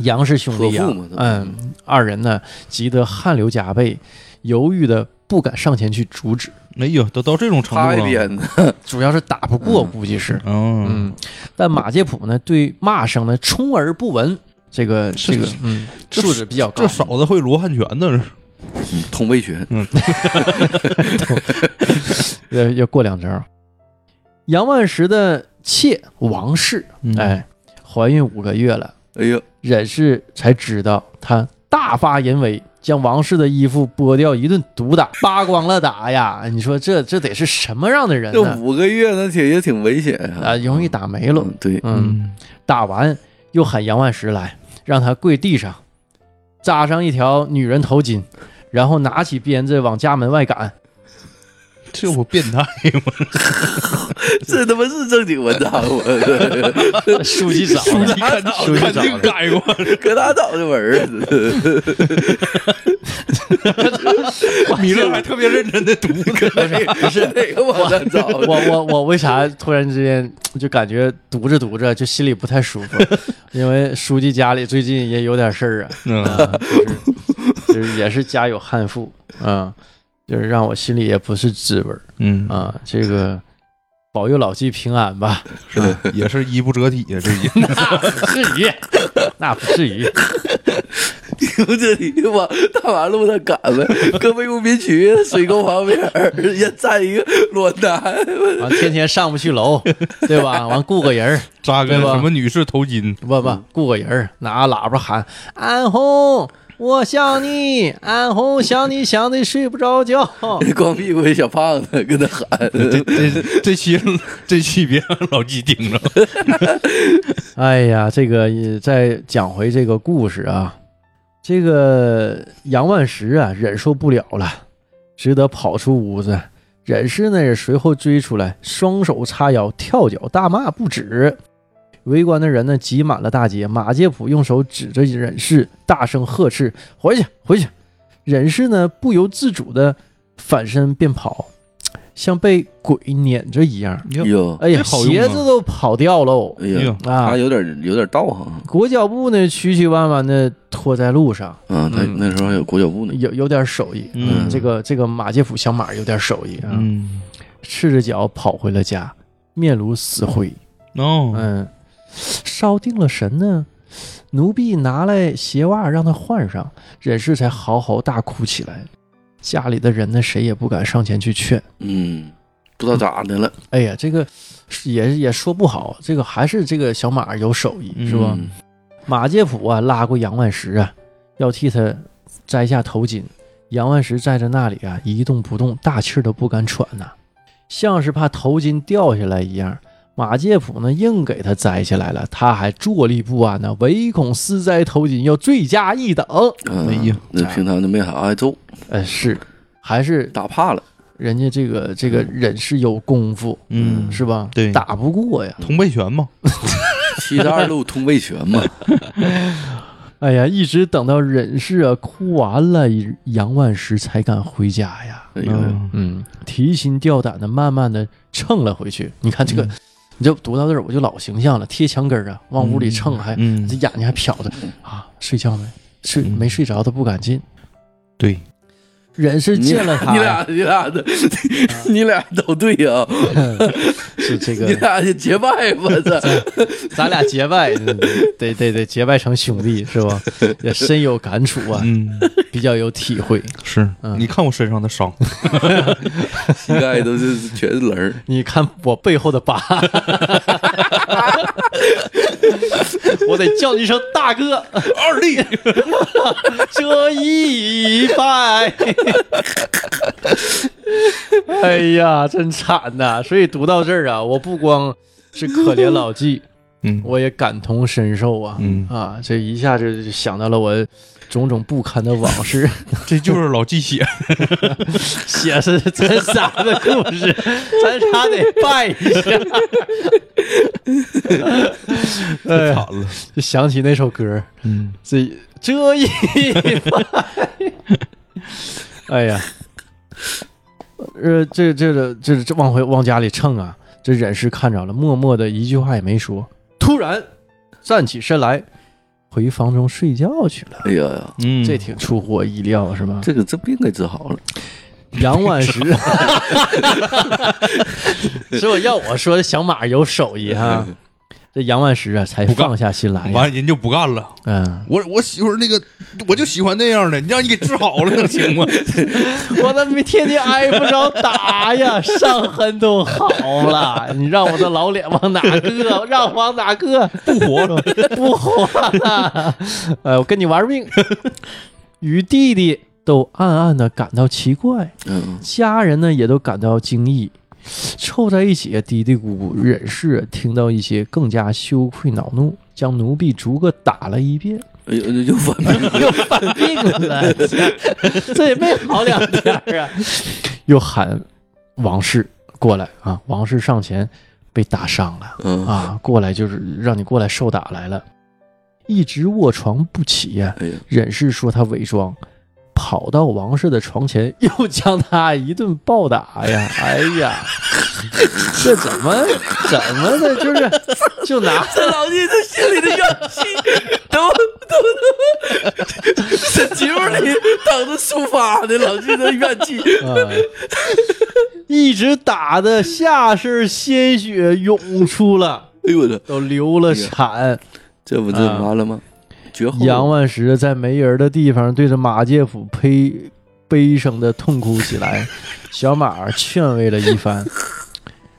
杨氏兄弟呀、嗯，二人呢急得汗流浃背，犹豫的不敢上前去阻止，哎呦，都到这种程度了，主要是打不过，嗯估计是。嗯嗯，但马介普呢，对骂声呢充耳不闻，这个这个嗯素质比较高。这嫂子会罗汉拳呢，嗯通背拳，要要过两招。杨万石的妾王氏，嗯哎，怀孕五个月了，哎呦，忍氏才知道他大发淫威，将王氏的衣服剥掉，一顿毒打，扒光了打呀！你说这这得是什么样的人这呢？五个月那挺也挺危险呀，啊，容易打没了。嗯，对，嗯，打完又喊杨万石来，让他跪地上，扎上一条女人头巾，然后拿起鞭子往家门外赶。这不变态吗？这他妈是正经文章吗？书记长书记的，肯书记肯定找的。改过，搁哪找的文儿？米勒还特别认真的读呢。不是哪个网站？我我我为啥突然之间就感觉读着读着就心里不太舒服？因为书记家里最近也有点事儿啊，嗯，啊，就是就是也是家有悍妇啊，就是让我心里也不是滋味儿嗯啊。这个保佑老纪平安吧。是的，也是衣不遮体啊，这也那不至于，那不至于。听这里往大马路上赶呗，搁魏武民区水沟旁边儿也站一个裸男，完天天上不去楼，对吧？完雇个人儿，扎个对吧什么女士头巾，不不，雇个人儿，拿喇叭喊安红，我想你，安红想你想的睡不着觉。光屁股的小胖子跟他喊，这这这期 这期别让老纪听着。哎呀，这个也再讲回这个故事啊，这个杨万石啊忍受不了了，只得跑出屋子。忍氏呢也随后追出来，双手叉腰，跳脚大骂不止。围观的人呢挤满了大街，马介甫用手指着忍氏，大声呵斥：“回去，回去！”忍氏呢不由自主的反身便跑，像被鬼撵着一样。哟，哎呀，好啊。鞋子都跑掉喽！哎呀，啊。他有点有点道行，裹脚布呢，曲曲弯弯的拖在路上，嗯，他嗯。那时候还有裹脚布呢，有有点手艺。嗯。这个这个马介甫小马有点手艺啊，嗯，赤着脚跑回了家，面如死灰。哦，嗯，烧定了神呢，奴婢拿来鞋袜让他换上，忍氏才嚎啕大哭起来。家里的人呢，谁也不敢上前去劝。嗯，不知道咋的了，哎呀，这个也也说不好，这个还是这个小马有手艺，是吧？嗯马介甫啊，拉过杨万石啊，要替他摘下头巾。杨万石站在那里啊，一动不动，大气儿都不敢喘呐、像是怕头巾掉下来一样。马介甫呢，硬给他摘下来了，他还坐立不安呢，唯恐私摘头巾要罪加一等。嗯哎呀，那平常就没啥挨揍，呃，是，还是打怕了，人家这个这个人是有功夫，嗯，是吧？对打不过呀。通背拳嘛 七十二路通背拳嘛，哎呀，一直等到忍氏啊哭完了，杨万石才敢回家呀。哎呦，嗯嗯，提心吊胆的，慢慢的蹭了回去。你看这个，嗯你就读到这儿，我就老形象了，贴墙根儿啊，往屋里蹭，还、嗯这，眼睛还瞟着啊，睡觉没？睡嗯没睡着，都不敢进。对，忍是你见了他。你俩你俩的，你俩都对呀，是这个，你俩就结拜吧，这 咱俩结拜，得得得结拜成兄弟是吧？也深有感触啊，嗯，比较有体会。是嗯。你看我身上的伤，膝盖都是全是棱儿，你看我背后的疤，我得叫你一声大哥，二弟，这一拜。哎呀，真惨呐！所以读到这儿啊，我不光是可怜老纪，嗯，我也感同身受啊。嗯啊，这一下子就想到了我种种不堪的往事，这就是老纪写，写是真傻的故事，咱仨得拜一下。哎呀，惨了，就想起那首歌，嗯，这这一拜，哎呀，呃，这这这这这往回往家里蹭啊，这忍氏看着了，默默的一句话也没说，突然站起身来，回房中睡觉去了。哎呀呀，嗯，这挺出乎我意料，是吧？这个这病给治好了，杨万石，所以要我说小马有手艺哈，这杨万石啊才放下心来呀。完人就不干了。嗯，我我媳妇儿那个，我就喜欢那样的，你让你给治好了能行吗？我怎么天天挨不着打呀？伤痕都好了，你让我的老脸往哪搁？让我往哪搁？不活了，不活了！呃，我跟你玩命。与弟弟都暗暗的感到奇怪，嗯，家人呢也都感到惊异，凑在一起嘀嘀咕咕。忍氏听到一些，更加羞愧恼怒，将奴婢逐个打了一遍，哎呦，又犯病，又犯病了，这也没好两天啊！又喊王氏过来啊！王氏上前被打伤了，啊，过来就是让你过来受打来了，一直卧床不起呀、忍氏说他伪装，跑到王氏的床前，又将他一顿暴打呀！哎呀，这怎么怎么的？就是 就拿这老弟这心里的怨气都都都在节目里等着抒发呢，老弟的怨气，啊，一直打的下身鲜血涌出了，哎呦我的，都流了产。这不这啊完了吗？绝后。杨万石在没人的地方对着马介甫悲悲声的痛哭起来，小马劝慰了一番，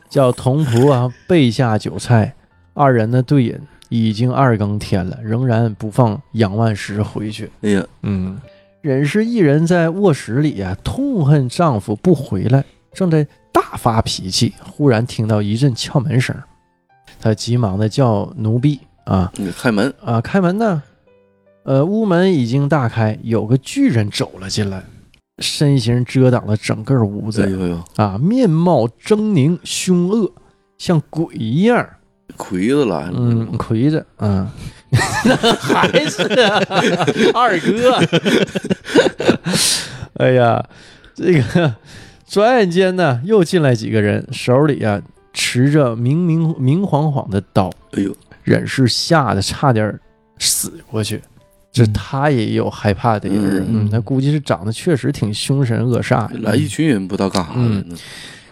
叫童仆啊备下酒菜，二人的对饮，已经二更天了，仍然不放杨万石回去。哎呀，嗯，忍是一人在卧室里啊，痛恨丈夫不回来，正在大发脾气，忽然听到一阵敲门声，他急忙的叫奴婢啊。开门，啊开门呢，呃，屋门已经大开，有个巨人走了进来，身形遮挡了整个屋子哎呦呦，啊，面貌狰狞凶恶，像鬼一样。魁子来了，嗯，魁子，嗯，还是啊二哥。哎呀，这个转眼间呢，又进来几个人，手里啊持着明明明晃晃的刀，哎呦，忍是吓得差点死过去。这嗯。他也有害怕的人。儿，嗯嗯，他估计是长得确实挺凶神恶煞。的。来一群人不知道干啥来嗯。呢，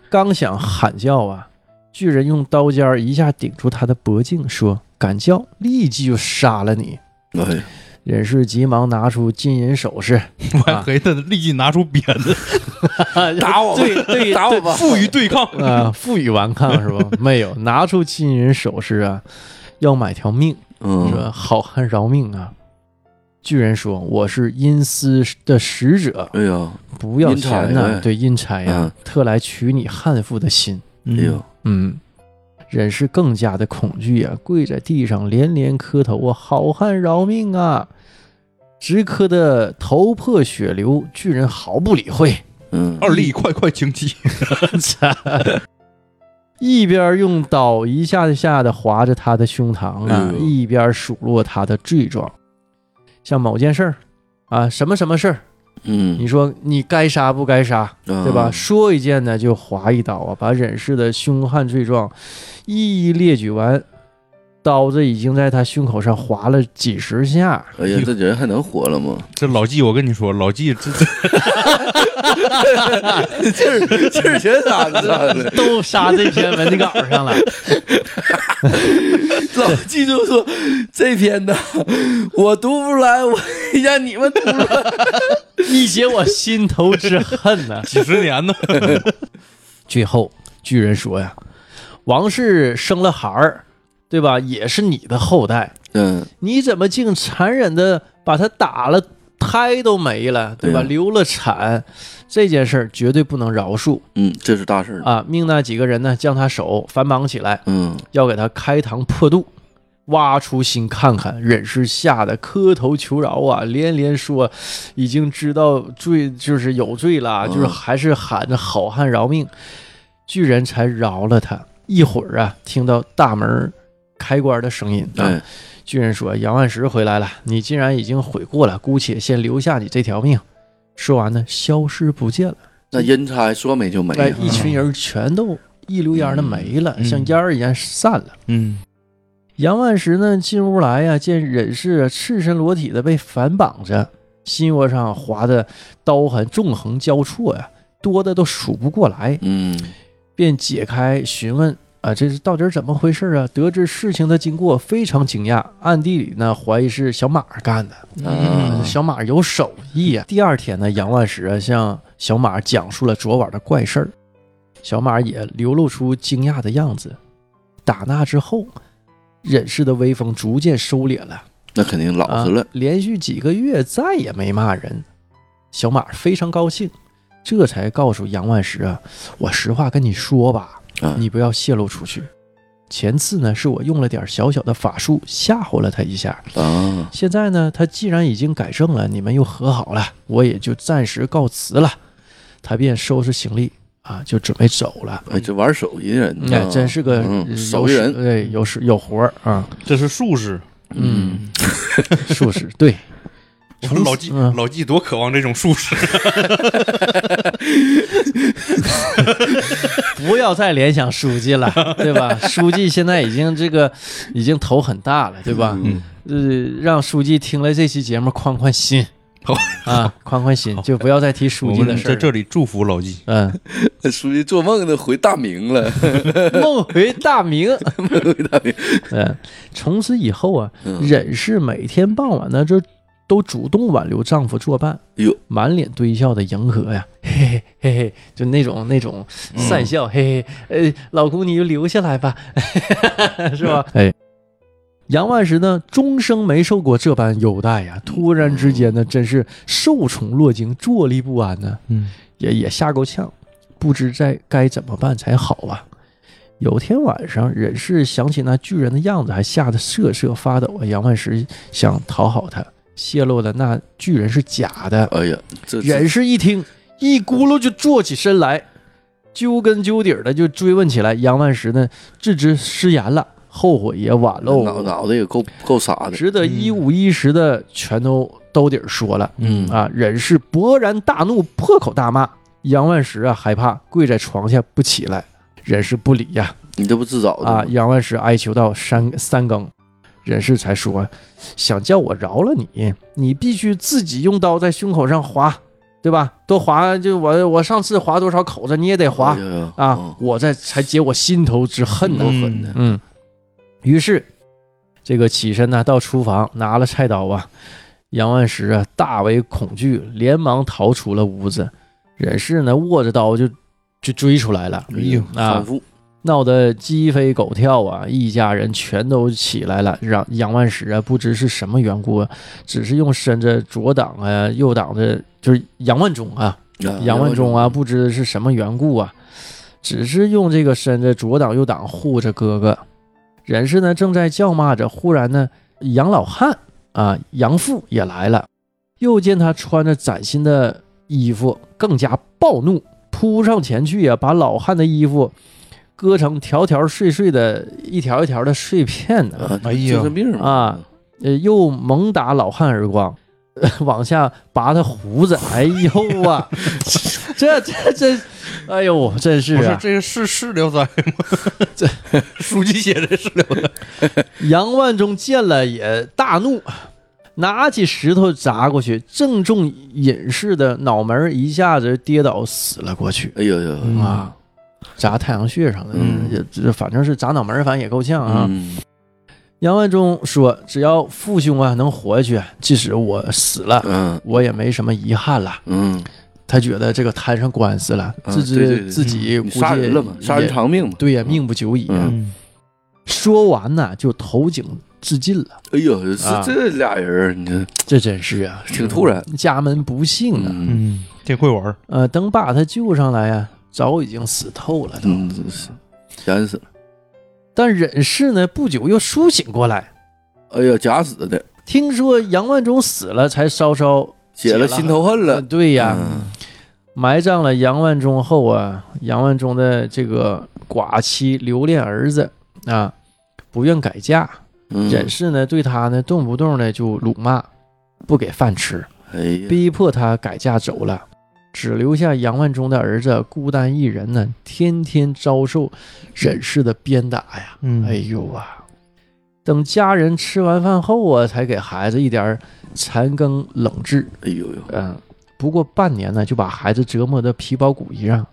刚想喊叫啊，巨人用刀尖一下顶住他的脖颈，说：“敢叫，立即就杀了你。哎，”忍士急忙拿出金银首饰，我还合计他立即拿出鞭子，打我吧，对对打我吧，负隅对抗。啊，负隅顽抗是吧？没有，拿出金银首饰啊，要买条命，嗯，说好汉饶命啊。巨人说：“我是阴司的使者，哎呀，不要钱呐、呗对，阴差呀、嗯。特来取你汉妇的心。哎呦，嗯，忍是更加的恐惧呀、跪在地上连连磕头啊，好汉饶命啊！直磕的头破血流，巨人毫不理会，嗯，二力快快请起！一边用刀一下一下的划着他的胸膛啊，一边数落他的罪状，像某件事儿啊，什么什么事儿，嗯，你说你该杀不该杀，对吧？啊说一件呢就划一刀啊，把忍氏的凶悍罪状一一列举完，刀子已经在他胸口上划了几十下。哎呀，这人还能活了吗？这老纪，我跟你说，老纪这这劲儿劲儿全撒上了。都杀这篇文稿上了，老纪就说，这篇呢，我读不出来，我让 你们读出来。一解我心头之恨呐、几十年呢，最后，巨人说呀：“王氏生了孩儿，对吧？也是你的后代，嗯，你怎么竟残忍的把他打了，胎都没了，对吧？流了产，这件事儿绝对不能饶恕嗯，这是大事儿。啊！命那几个人呢，将他手反绑起来，嗯，要给他开膛破肚。”挖出心看看，忍是吓得磕头求饶啊，连连说已经知道罪就是有罪了，嗯就是还是喊着好汉饶命，巨人才饶了他。一会儿啊，听到大门开关的声音啊，哎，巨人说：“杨万石回来了，你既然已经悔过了，姑且先留下你这条命。”说完呢，消失不见了。那阴差说没就没哎，一群人全都一溜烟的没了，嗯像烟儿一样散了。嗯，杨万石呢，进屋来呀，见忍氏啊赤身裸体的被反绑着，心窝上划的刀痕纵横交错呀，多的都数不过来，嗯，便解开询问啊，这是到底怎么回事啊？得知事情的经过，非常惊讶，暗地里呢怀疑是小马干的。啊小马有手艺啊。第二天呢，杨万石啊向小马讲述了昨晚的怪事儿，小马也流露出惊讶的样子。打那之后，忍氏的威风逐渐收敛了，那肯定老实了啊。连续几个月再也没骂人。小马非常高兴，这才告诉杨万石啊：“我实话跟你说吧，啊，你不要泄露出去。前次呢，是我用了点小小的法术吓唬了他一下，啊，现在呢，他既然已经改正了，你们又和好了，我也就暂时告辞了。他便收拾行李啊，就准备走了。哎，这玩手艺的人哎，啊，真是个嗯手艺人。对，有事有活儿啊，这是术士。嗯，术士对，老纪，嗯老纪多渴望这种术士。不要再联想书记了，对吧？书记现在已经这个已经头很大了，对吧？嗯，呃，让书记听了这期节目宽宽心好，啊，宽宽心，就不要再提书记的事儿了。们在这里祝福老纪。嗯，书记做梦都回大明了，梦回大明。梦回大明。嗯，从此以后啊，嗯忍是每天傍晚呢，就都主动挽留丈夫作伴，哎呦，满脸堆笑的迎合呀，嘿嘿嘿嘿，就那种那种讪笑，嘿嘿，呃，老公你就留下来吧，是吧？哎，杨万石呢，终生没受过这般优待呀，突然之间呢，真是受宠若惊，坐立不安呢，嗯也也吓够呛，不知在该怎么办才好啊。有天晚上，忍氏想起那巨人的样子，还吓得瑟瑟发抖啊。杨万石想讨好他，泄露的那巨人是假的。哎呀，这忍氏一听，一咕噜就坐起身来，究根究底儿的就追问起来。杨万石呢，自知失言了，后悔也晚喽，脑脑袋也够够傻的，只得一五一十的全都兜底儿说了。嗯啊，忍氏勃然大怒，破口大骂。杨万石啊，害怕，跪在床下不起来。忍氏不理呀、你这不自找的啊！吗？杨万石哀求到三三更，忍士才说：“想叫我饶了你，你必须自己用刀在胸口上划，对吧？多划，就我我上次划多少口子，你也得划啊嗯！我这才解我心头之恨呢。嗯，于是这个起身呢，到厨房拿了菜刀啊。杨万石啊，大为恐惧，连忙逃出了屋子。忍氏呢，握着刀就就追出来了。哎呦，啊反复，闹得鸡飞狗跳啊！一家人全都起来了，让杨万石啊，不知是什么缘故啊，只是用身子左挡啊，右挡着，就是杨万忠啊，杨万忠啊，不知是什么缘故啊，只是用这个身子左挡右挡护着哥哥。忍氏呢正在叫骂着，忽然呢，杨老汉啊，杨父也来了，又见他穿着崭新的衣服，更加暴怒，扑上前去啊，把老汉的衣服割成条条碎碎的，一条一条的碎片呢。啊，哎呀精神病啊，呃，又猛打老汉耳光，呃 往下拔他胡子。哎呦啊，这这这，哎呦，真是啊！不是这个是是聊斋吗？这书记写的是聊斋。杨万忠见了也大怒，拿起石头砸过去，正中隐士的脑门，一下子跌倒死了过去。哎呦呦，嗯啊，砸太阳穴上了，嗯也这反正是砸脑门儿，反正也够呛啊。嗯，杨万忠说：“只要父兄啊能活下去，即使我死了，嗯我也没什么遗憾了。嗯，他觉得这个摊上官司了，啊自知对对对自己估计杀人了嘛，杀人偿命嘛，对呀，命不久矣说完呢，就投井自尽了。哎呦，是啊这俩人，你看这真是啊，挺突然，家门不幸啊。嗯嗯，挺会玩儿。呃，等把他救上来呀、早已经死透了都。嗯，真是严死了，但忍氏呢，不久又苏醒过来，哎呀，假死的，听说杨万忠死了，才稍稍解了心头恨呃了，对呀，嗯。埋葬了杨万忠后啊，杨万忠的这个寡妻留恋儿子啊，不愿改嫁。嗯，忍氏呢对他呢动不动呢就辱骂，不给饭吃，哎呀，逼迫他改嫁走了，只留下杨万忠的儿子孤单一人呢，天天遭受忍氏的鞭打呀。嗯哎呦啊！等家人吃完饭后啊，才给孩子一点残羹冷炙。哎呦呦，嗯，不过半年呢，就把孩子折磨得皮包骨一样，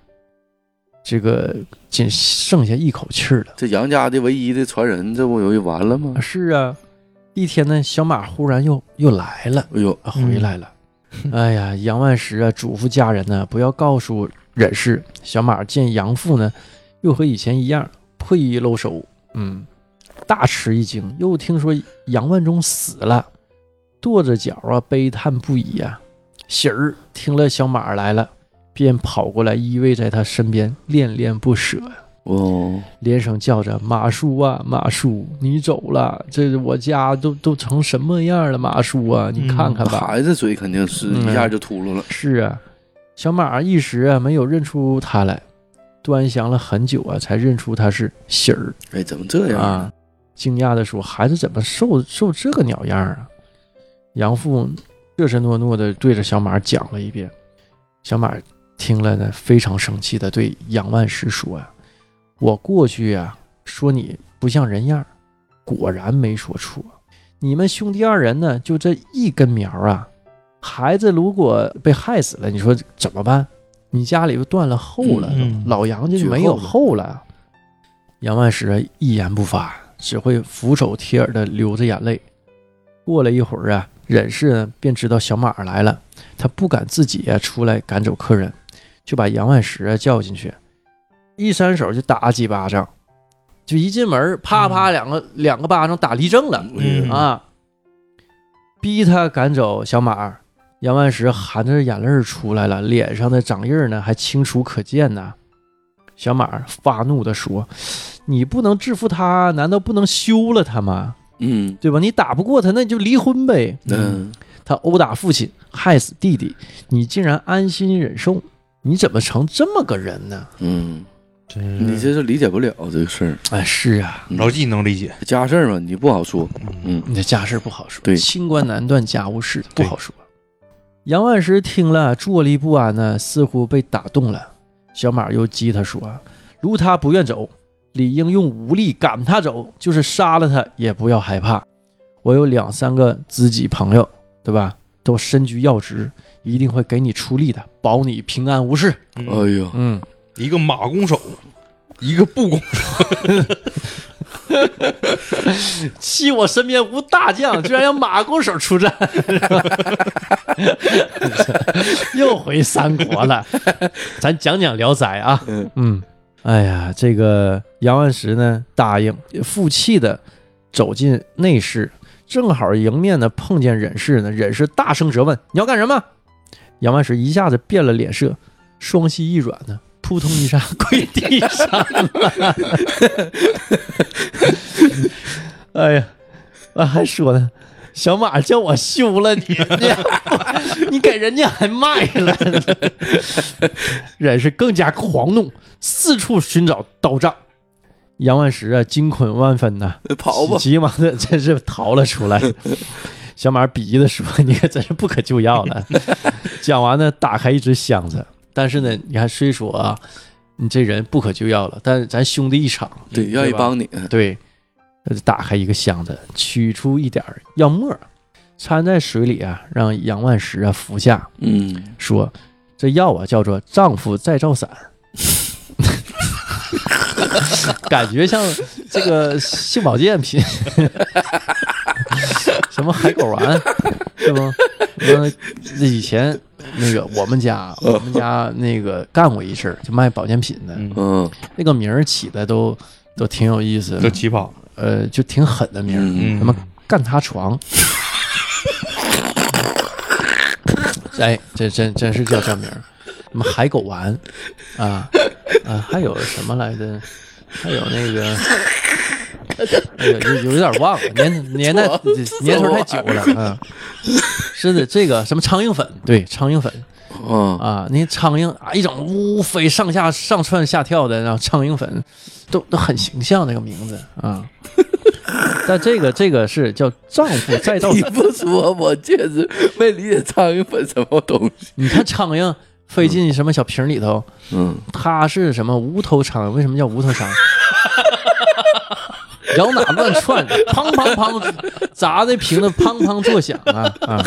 这个仅剩下一口气儿了。这杨家的唯一的传人，这不就完了吗？是啊，一天呢，小马忽然又又来了，哎呦，啊回来了。哎呀，杨万石啊，嘱咐家人呢，不要告诉忍氏。小马见杨父呢，又和以前一样破衣露手，嗯，大吃一惊。又听说杨万忠死了，跺着脚啊，悲叹不已呀、喜儿听了小马来了，便跑过来依偎在他身边，恋恋不舍。哦，连声叫着：“马叔啊，马叔，你走了，这我家都都成什么样了？马叔啊，你看看吧。孩子嘴肯定是嗯一下就秃噜了，是啊，小马一时啊没有认出他来，端详了很久啊，才认出他是喜儿哎，怎么这样？啊，惊讶的说：“孩子怎么瘦瘦这个鸟样啊？”杨父热热诺诺的对着小马讲了一遍，小马听了呢，非常生气的对杨万石说：“呀、我过去呀、说你不像人样儿，果然没说错。你们兄弟二人呢，就这一根苗啊，孩子如果被害死了，你说怎么办？你家里又断了后了，嗯嗯老杨家就没有后了。杨万石啊一言不发，只会俯首贴耳的流着眼泪。过了一会儿啊，忍氏呢便知道小马来了，他不敢自己啊出来赶走客人，就把杨万石啊叫进去，一伸手就打几巴掌。就一进门，啪啪两个、两个巴掌打立正了、嗯啊，逼他赶走小马。杨万石含着眼泪出来了，脸上的掌印儿呢还清楚可见呢。小马发怒地说：“你不能制服他，难道不能休了他吗？嗯对吧？你打不过他，那你就离婚呗。嗯，他殴打父亲，害死弟弟，你竟然安心忍受，你怎么成这么个人呢？嗯，你这是理解不了这个事儿，哎，是啊，老纪能理解，家事儿嘛，你不好说。嗯你这家事不好说，对清官难断家务事，不好说。杨万石听了，坐立不安呢，似乎被打动了。小马又激他说：“如他不愿走，理应用武力赶他走，就是杀了他也不要害怕。我有两三个知己朋友，对吧？都身居要职，一定会给你出力的，保你平安无事。哎嗯呀，嗯，一个马弓手，一个步弓手，惜我身边无大将，居然让马弓手出战，又回三国了。咱讲讲《聊斋》啊，嗯嗯，哎呀，这个杨万石呢答应，负气的走进内室，正好迎面呢碰见忍氏呢，忍氏大声责问：“你要干什么？”杨万石一下子变了脸色，双膝一软呢，扑通一下跪地上了。哎呀，啊还说呢，小马叫我休了你，你 你给人家还卖了，忍是更加狂怒，四处寻找刀杖。杨万石啊，惊恐万分呐、跑吧，急忙的真是逃了出来。小马鄙夷的说：“你可真是不可救药了。”讲完呢，打开一只箱子，但是呢，你看虽说啊，你这人不可救药了，但是咱兄弟一场，对，愿意帮你。对，他就打开一个箱子，取出一点儿药沫，掺在水里啊，让杨万石啊服下，嗯，说这药啊叫做丈夫再造伞。感觉像这个性保健品，什么海狗丸是吗？那，以前那个我们家我们家那个干过一事儿，就卖保健品的，那个名儿起的都都挺有意思的，这奇葩，呃，就挺狠的名儿，嗯什么干他床。哎，这真真是叫这名儿，什么海狗丸啊啊，还有什么来着？还有那个，有有点忘了，年年代年头太久了啊。是的，这个什么苍蝇粉，对，苍蝇粉嗯，啊，那苍蝇啊，一整呜飞上下上窜下跳的，然后苍蝇粉都都很形象，那个名字啊。但这个这个是叫丈夫再造 你，不说，我确实没理解苍蝇粉什么东西。你看苍蝇飞进什么小瓶里头，嗯，它是什么无头苍蝇？为什么叫无头苍蝇？摇哪乱窜，砰砰砰，砸的瓶子砰砰作响啊啊！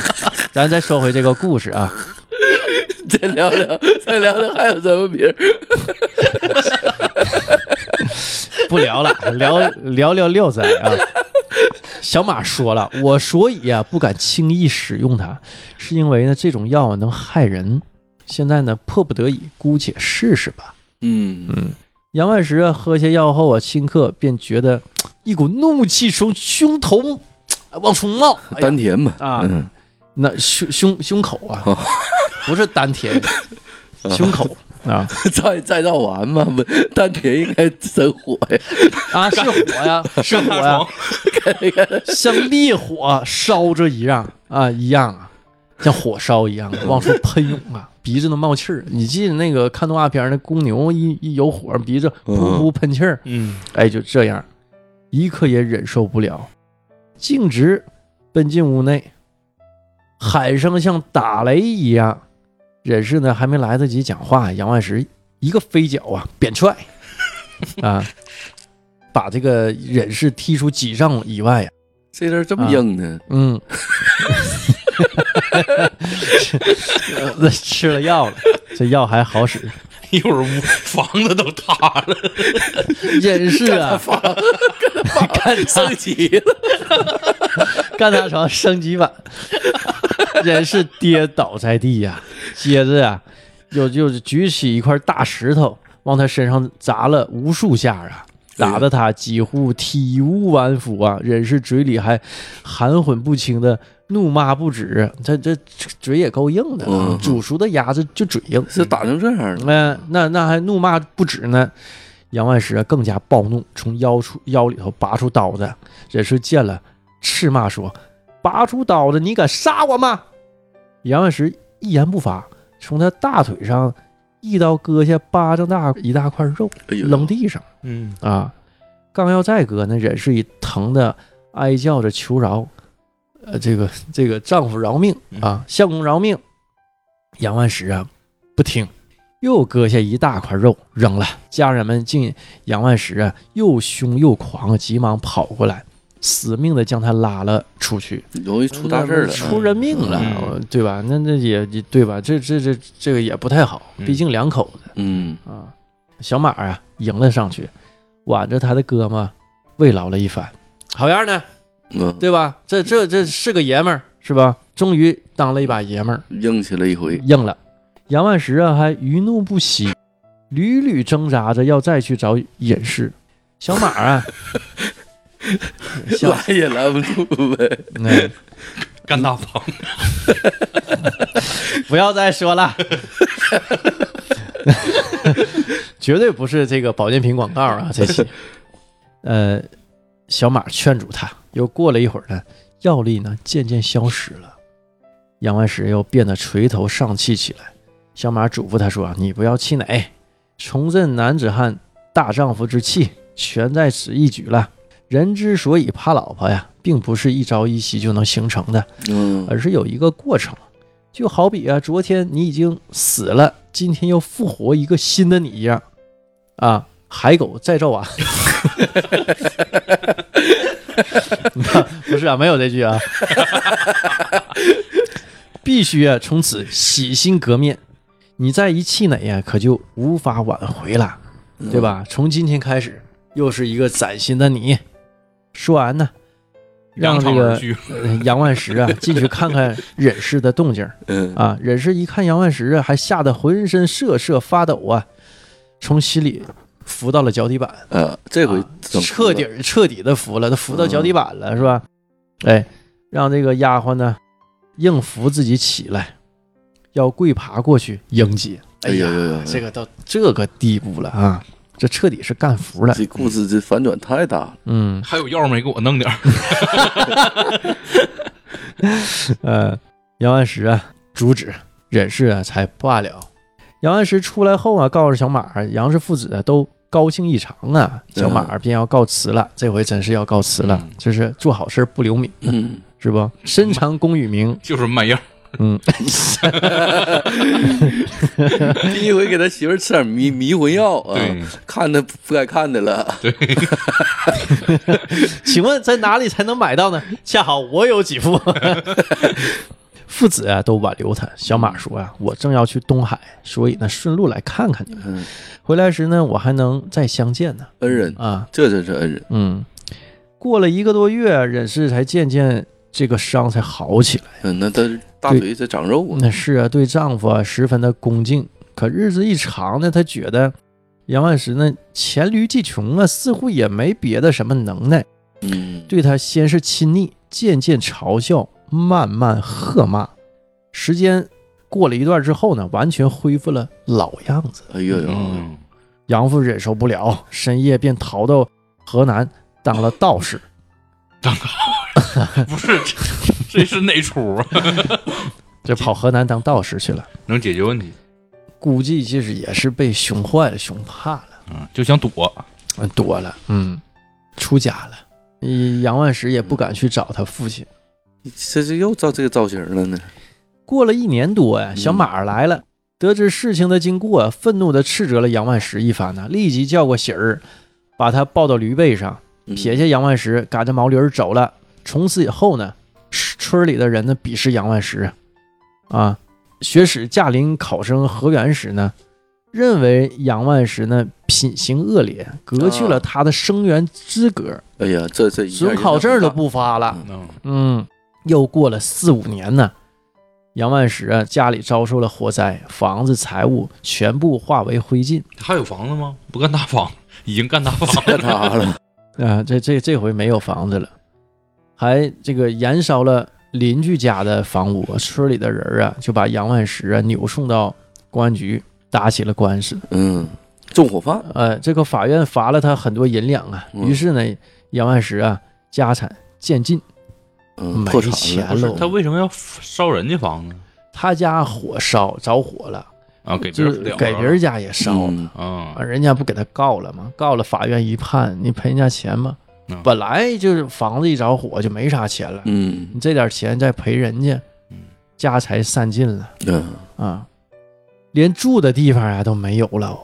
咱再说回这个故事啊，再聊聊，再聊聊还有什么名儿？不聊了，聊聊聊聊仔啊。小马说了，我所以啊不敢轻易使用它，是因为呢这种药能害人。现在呢迫不得已，姑且试试吧。嗯杨万石啊喝下药后啊，顷刻便觉得 一股怒气从胸头 往出冒，哎呀。丹田嘛，啊。嗯。那胸胸胸口啊，不是丹田，胸口啊。再再造完嘛，不丹田应该生火呀。啊是火呀，是火呀，像烈火烧着一样啊一样啊，像火烧一样往出喷涌啊，鼻子都冒气儿。你记得那个看动画片儿那公牛一一有火，鼻子噗噗喷气儿，嗯，哎，就这样，一刻也忍受不了，径直奔进屋内，喊声像打雷一样。忍氏呢还没来得及讲话，杨万石一个飞脚啊，扁踹 啊，把这个忍氏踢出几丈以外呀、这人这么硬呢？嗯 那吃了药了，这药还好使。一会儿屋房子都塌了，忍是啊，干他升级了，干他床升级版，人是跌倒在地呀、接着呀、又又举起一块大石头往他身上砸了无数下啊，打得他几乎体无完肤啊！忍是嘴里还含混不清的怒骂不止，他这嘴也够硬的！煮熟的鸭子就嘴硬，是打成这样了，那那那还怒骂不止呢。杨万石啊更加暴怒，从腰处腰里头拔出刀子。忍氏见了，斥骂说：“拔出刀子，你敢杀我吗？”杨万石一言不发，从他大腿上一刀割下巴掌大一大块肉，扔地上嗯，啊！刚要再割那，忍氏已疼得哀叫着求饶：“呃，这个这个丈夫饶命啊，相公饶命！”杨万石啊不听，又割下一大块肉扔了。家人们见杨万石啊又凶又狂，急忙跑过来，死命的将他拉了出去。容易出大事了，出人命了，对吧？那那也也对吧？这这这这个也不太好，嗯毕竟两口子嗯，啊。小马啊迎了上去，挽着他的胳膊慰劳了一番，好样的，嗯，对吧？这这这是个爷们儿是吧？终于当了一把爷们儿，硬气了一回，硬了。杨万石啊还余怒不息，屡屡挣扎着要再去找隐士。小马啊，小拦也拦不住呗，嗯干大方，不要再说了，绝对不是这个保健品广告啊！这期，呃，小马劝阻他，又过了一会儿呢，药力呢渐渐消失了，杨万石又变得垂头丧气起来。小马嘱咐他说：“你不要气馁，重振男子汉大丈夫之气，全在此一举了。人之所以怕老婆呀，并不是一朝一夕就能形成的。”嗯，而是有一个过程。就好比啊，昨天你已经死了，今天又复活一个新的你一样，啊，海狗再造啊！不是啊，没有这句啊，必须啊，从此洗心革面。你再一气馁呀，可就无法挽回了，对吧？从今天开始，又是一个崭新的你。说完呢，让这个杨万石啊 进去看看忍氏的动静嗯，啊。忍氏一看杨万石啊，还吓得浑身瑟瑟发抖啊，从心里扶到了脚底板，呃，这回啊彻底彻底的扶了，他扶到脚底板了，是吧？哎，让这个丫鬟呢硬扶自己起来，要跪爬过去迎接。哎呀，哎呀呀呀这个到这个地步了啊！这彻底是干服了。这故事这反转太大了，嗯，还有药没给我弄点儿？呃，杨万石啊，阻止忍氏啊，才罢了。杨万石出来后啊，告诉小马儿，杨氏父子啊都高兴异常啊，小马儿便要告辞了。这回真是要告辞了嗯，就是做好事不留名，嗯，是不？深藏功与名，就是卖药，嗯，第一回给他媳妇儿吃点迷迷魂药啊，看他不该看的了，对 请问在哪里才能买到呢？恰好我有几副。父子啊都挽留他。小马说啊，我正要去东海，所以呢顺路来看看你们。嗯，回来时呢，我还能再相见呢。恩人，啊，这真是恩人，嗯，过了一个多月，忍氏才渐渐这个伤才好起来。嗯，那他大腿在长肉啊，那是啊，对丈夫啊十分的恭敬。可日子一长呢，她觉得杨万石呢黔驴技穷啊，似乎也没别的什么能耐，嗯，对他先是亲昵，渐渐嘲笑，慢慢喝骂。时间过了一段之后呢，完全恢复了老样子。哎呦呦，嗯，杨父忍受不了，深夜便逃到河南当了道士。不是，这这是哪出啊？这跑河南当道士去了，能解决问题？估计就是也是被熊坏了，熊怕了，嗯，就想躲，嗯，躲了，嗯，出家了。嗯杨万石也不敢去找他父亲。这这又照这个造型了呢，过了一年多呀，小马儿来了，得知事情的经过，愤怒地斥责了杨万石一番呢，立即叫过喜儿，把他抱到驴背上，嗯。撇下杨万石，赶着毛驴儿走了。从此以后呢，村里的人呢鄙视杨万石，啊，学史驾临考生河源时呢，认为杨万石呢品行恶劣，革去了他的生源资格，哎呀，这这准考证都不发了。嗯，嗯，又过了四五年呢，杨万石啊家里遭受了火灾，房子财物全部化为灰烬。还有房子吗？不干大房，已经干大房干他了，啊，这这这回没有房子了，还这个燃烧了邻居家的房屋，村里的人啊就把杨万石啊扭送到公安局打起了官司。嗯，纵火犯，呃，这个法院罚了他很多银两啊，嗯于是呢，杨万石啊家产渐尽，嗯，没破产了，钱了他为什么要烧人家房子？他家火烧着火了，啊，给别就是人给别人家也烧了。嗯啊啊，人家不给他告了吗？告了，法院一判，你赔人家钱吗？嗯本来就是房子一着火就没啥钱了，嗯你这点钱再赔人家嗯，家财散尽了嗯啊，连住的地方啊都没有了哦。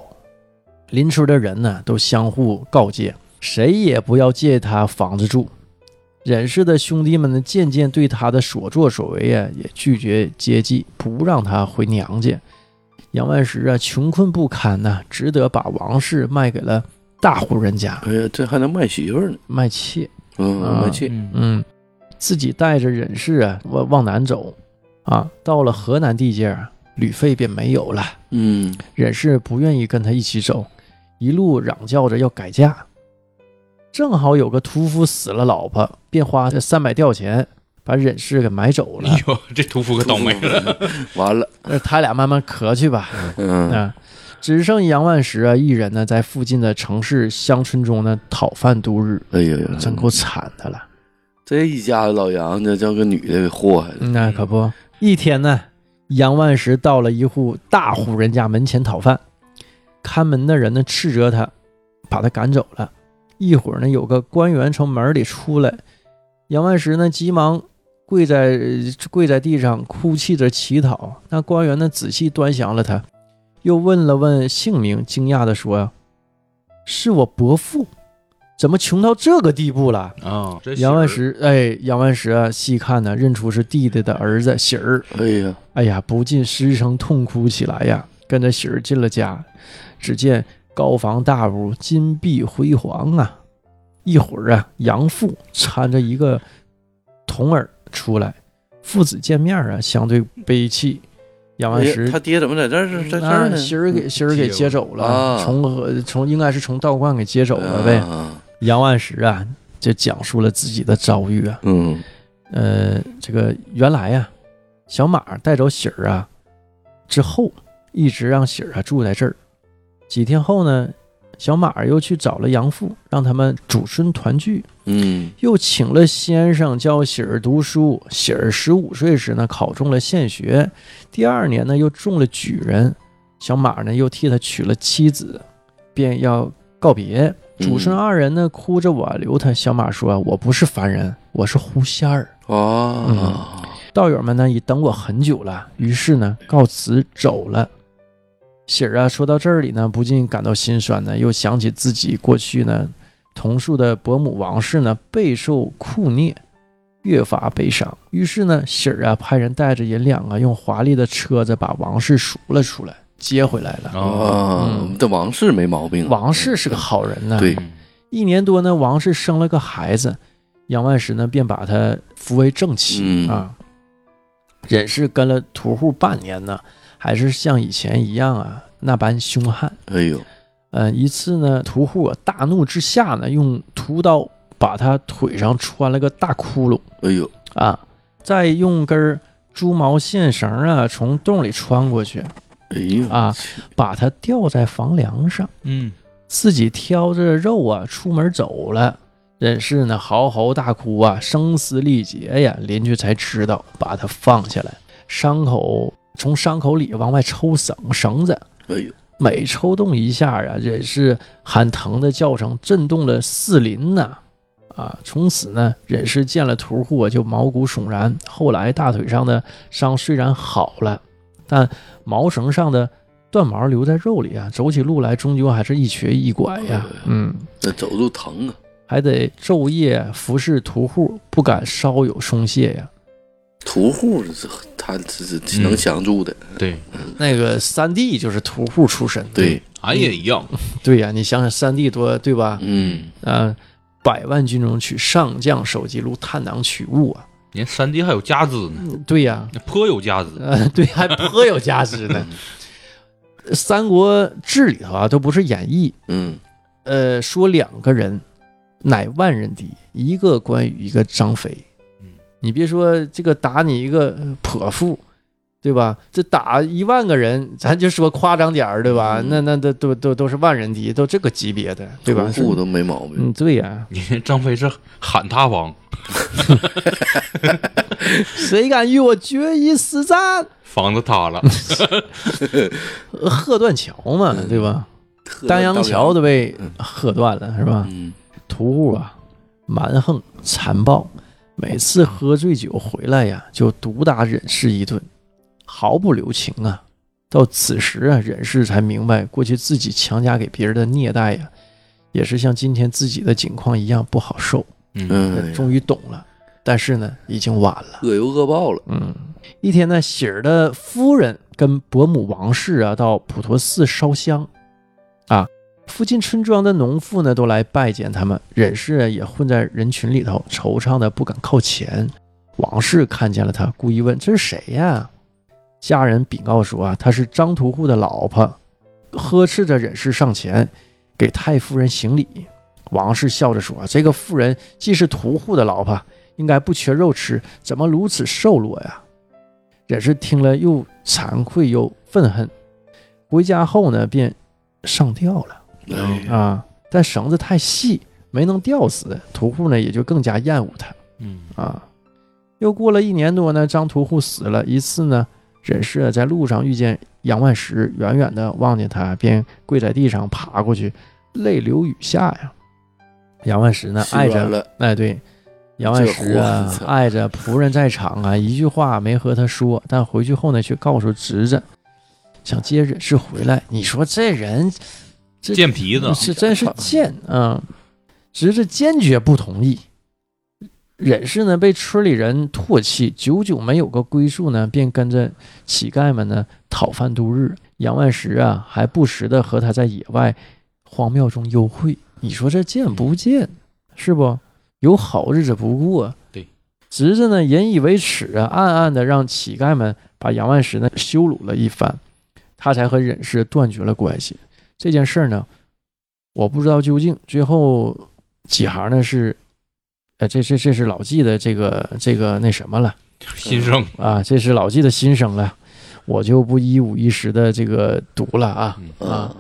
邻村的人呢都相互告诫，谁也不要借他房子住。忍氏的兄弟们呢，渐渐对他的所作所为啊，也拒绝接济，不让他回娘家。杨万石啊，穷困不堪呐、只得把王氏卖给了大户人家哎呀，这还能卖媳妇儿呢，卖妾。嗯，啊卖妾，嗯嗯，自己带着忍氏啊往往南走啊，到了河南地界儿，旅费便没有了。嗯忍氏不愿意跟他一起走，一路嚷叫着要改嫁。正好有个屠夫死了老婆，便花这三百吊钱把忍氏给买走了哎。呦，这屠夫可倒霉了。完了，那他俩慢慢磕去吧。嗯啊，只剩杨万石啊一人呢，在附近的城市乡村中呢讨饭度日，哎呀，真够惨的了。这一家子老杨家叫个女的给祸害了，嗯那可不，一天呢，杨万石到了一户大户人家门前讨饭，看门的人呢斥责他，把他赶走了。一会儿呢，有个官员从门里出来，杨万石呢急忙跪在跪在地上哭泣着乞讨。那官员呢仔细端详了他，又问了问姓名，惊讶地说：“呀，是我伯父，怎么穷到这个地步了？”啊，这杨万石，哎，杨万石啊，细看呢，认出是弟弟的儿子喜儿，哎呀，哎呀，不禁失声痛哭起来呀。跟着喜儿进了家，只见高房大屋，金碧辉煌啊。一会儿啊，杨父搀着一个童儿出来，父子见面啊，相对悲戚。杨万石他爹怎么在这儿在这啊儿呢？喜儿给喜儿给接接走了，啊从河从应该是从道观给接走了呗。啊杨万石啊，就讲述了自己的遭遇啊。嗯呃，这个原来呀、小马带走喜儿啊之后，一直让喜儿啊住在这儿。几天后呢，小马又去找了杨父，让他们祖孙团聚，嗯又请了先生教喜儿读书。喜儿十五岁时呢，考中了县学，第二年呢又中了举人。小马呢又替他娶了妻子，便要告别。祖孙二人呢哭着挽留他。小马说：“我不是凡人，我是狐仙儿。”哦，道友们呢已等我很久了，于是呢告辞走了。喜儿啊，说到这里呢，不禁感到心酸呢，又想起自己过去呢同宿的伯母王氏呢备受酷虐，越发悲伤。于是呢，喜儿啊派人带着银两啊，用华丽的车子把王氏赎了出来，接回来了。啊，啊嗯，这王氏没毛病，王氏是个好人呢，对嗯一年多呢，王氏生了个孩子，杨万石呢便把他扶为正妻、嗯啊。忍氏跟了屠户半年呢，还是像以前一样啊那般凶悍。哎呦，呃，一次呢，屠户啊大怒之下呢，用屠刀把他腿上穿了个大窟窿。哎呦，啊，再用根儿猪毛线绳啊从洞里穿过去，哎呦啊，把他吊在房梁上。嗯，自己挑着肉啊出门走了。忍是呢嚎嚎大哭啊，声嘶力竭呀，邻居才知道，把他放下来，伤口从伤口里往外抽绳绳子，哎呦，每抽动一下啊，忍氏喊疼的叫声震动了四邻呐。啊，从此呢，忍氏见了屠户啊就毛骨悚然。后来大腿上的伤虽然好了，但毛绳上的断毛留在肉里啊，走起路来终究还是一瘸一拐呀。嗯，那走路疼啊，还得昼夜服侍屠户，不敢稍有松懈呀。屠户是他这是能相助的，对，那个三弟就是屠户出身，对，俺也一样，对呀，你想想三弟多对吧？嗯，啊，百万军中取上将首级录，探囊取物啊，人三弟还有家资呢，对呀，那颇有家资。呃，对，还颇有家资呢。《三国志》里头啊，都不是演义，嗯，呃，说两个人乃万人敌，一个关羽，一个张飞。嗯，你别说这个打你一个呃泼妇，对吧？这打一万个人，咱就说夸张点儿，对吧？嗯那那都都都都是万人敌，都这个级别的，对吧？屠户都没毛病。嗯，对呀、你张飞是喊他王，谁敢与我决一死战？房子塌了，呃喝断桥嘛，嗯对吧？丹阳桥都被嗯喝断了，是吧？嗯，屠户啊，蛮横残暴，每次喝醉酒回来呀，就毒打忍氏一顿，毫不留情啊。到此时啊，忍氏才明白，过去自己强加给别人的虐待呀，也是像今天自己的境况一样不好受。嗯，嗯，终于懂了，但是呢，已经晚了。恶有恶报了。嗯，一天呢，喜儿的夫人跟伯母王氏啊到普陀寺烧香，啊，附近村庄的农妇呢都来拜见他们，忍氏也混在人群里头，惆怅的不敢靠前。王氏看见了他，故意问：“这是谁呀？”家人禀告说：“啊，她是张屠户的老婆。”呵斥着忍氏上前给太夫人行礼。王氏笑着说：“这个妇人既是屠户的老婆，应该不缺肉吃，怎么如此瘦弱呀？忍氏听了又惭愧又愤恨，回家后呢，便上吊了哎，啊！但绳子太细，没能吊死，屠户呢也就更加厌恶他嗯啊。又过了一年多呢，张屠户死了。一次呢，忍氏在路上遇见杨万石，远远的望见他，便跪在地上爬过去，泪流雨下呀。杨万石呢，爱着了，哎，对，杨万石啊货操，碍着仆人在场啊，一句话没和他说，但回去后呢，却告诉侄子，想接忍氏回来。你说这人这贱皮子，是真是贱啊！侄子坚决不同意。忍氏呢，被村里人唾弃，久久没有个归宿呢，便跟着乞丐们呢讨饭度日。杨万石啊，还不时的和他在野外荒庙中幽会。你说这贱不贱？是不？有好日子不过。对，侄子呢引以为耻啊，暗暗的让乞丐们把杨万石呢羞辱了一番，他才和忍氏断绝了关系。这件事儿呢，我不知道究竟。最后几行呢是，呃，这这这是老纪的这个这个那什么了 新生，啊，这是老纪的心声了，我就不一五一十的这个读了啊。嗯啊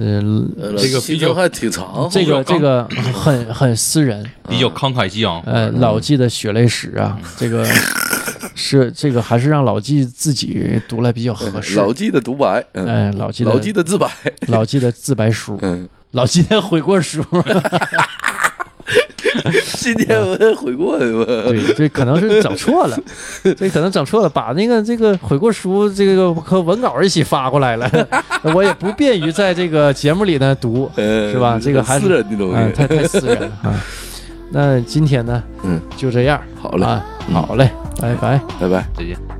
嗯，嗯、这个比较心情还挺长。这个这个很很私人，比较慷慨激昂，呃，老纪的血泪史啊，这个 是这个还是让老纪自己读来比较合适。老纪的独白，嗯，哎，老纪的老纪的自白，老纪的自白书，嗯，老纪的悔过书。今天我悔过的吧？对，这可能是整错了，这可能整错了，把那个这个悔过书这个和文稿一起发过来了，我也不便于在这个节目里呢读，呃是吧这个还是私人的东嗯，西。太太私人了啊。那今天呢，嗯，就这样好嘞，啊，嗯好嘞，拜拜。拜拜。再见。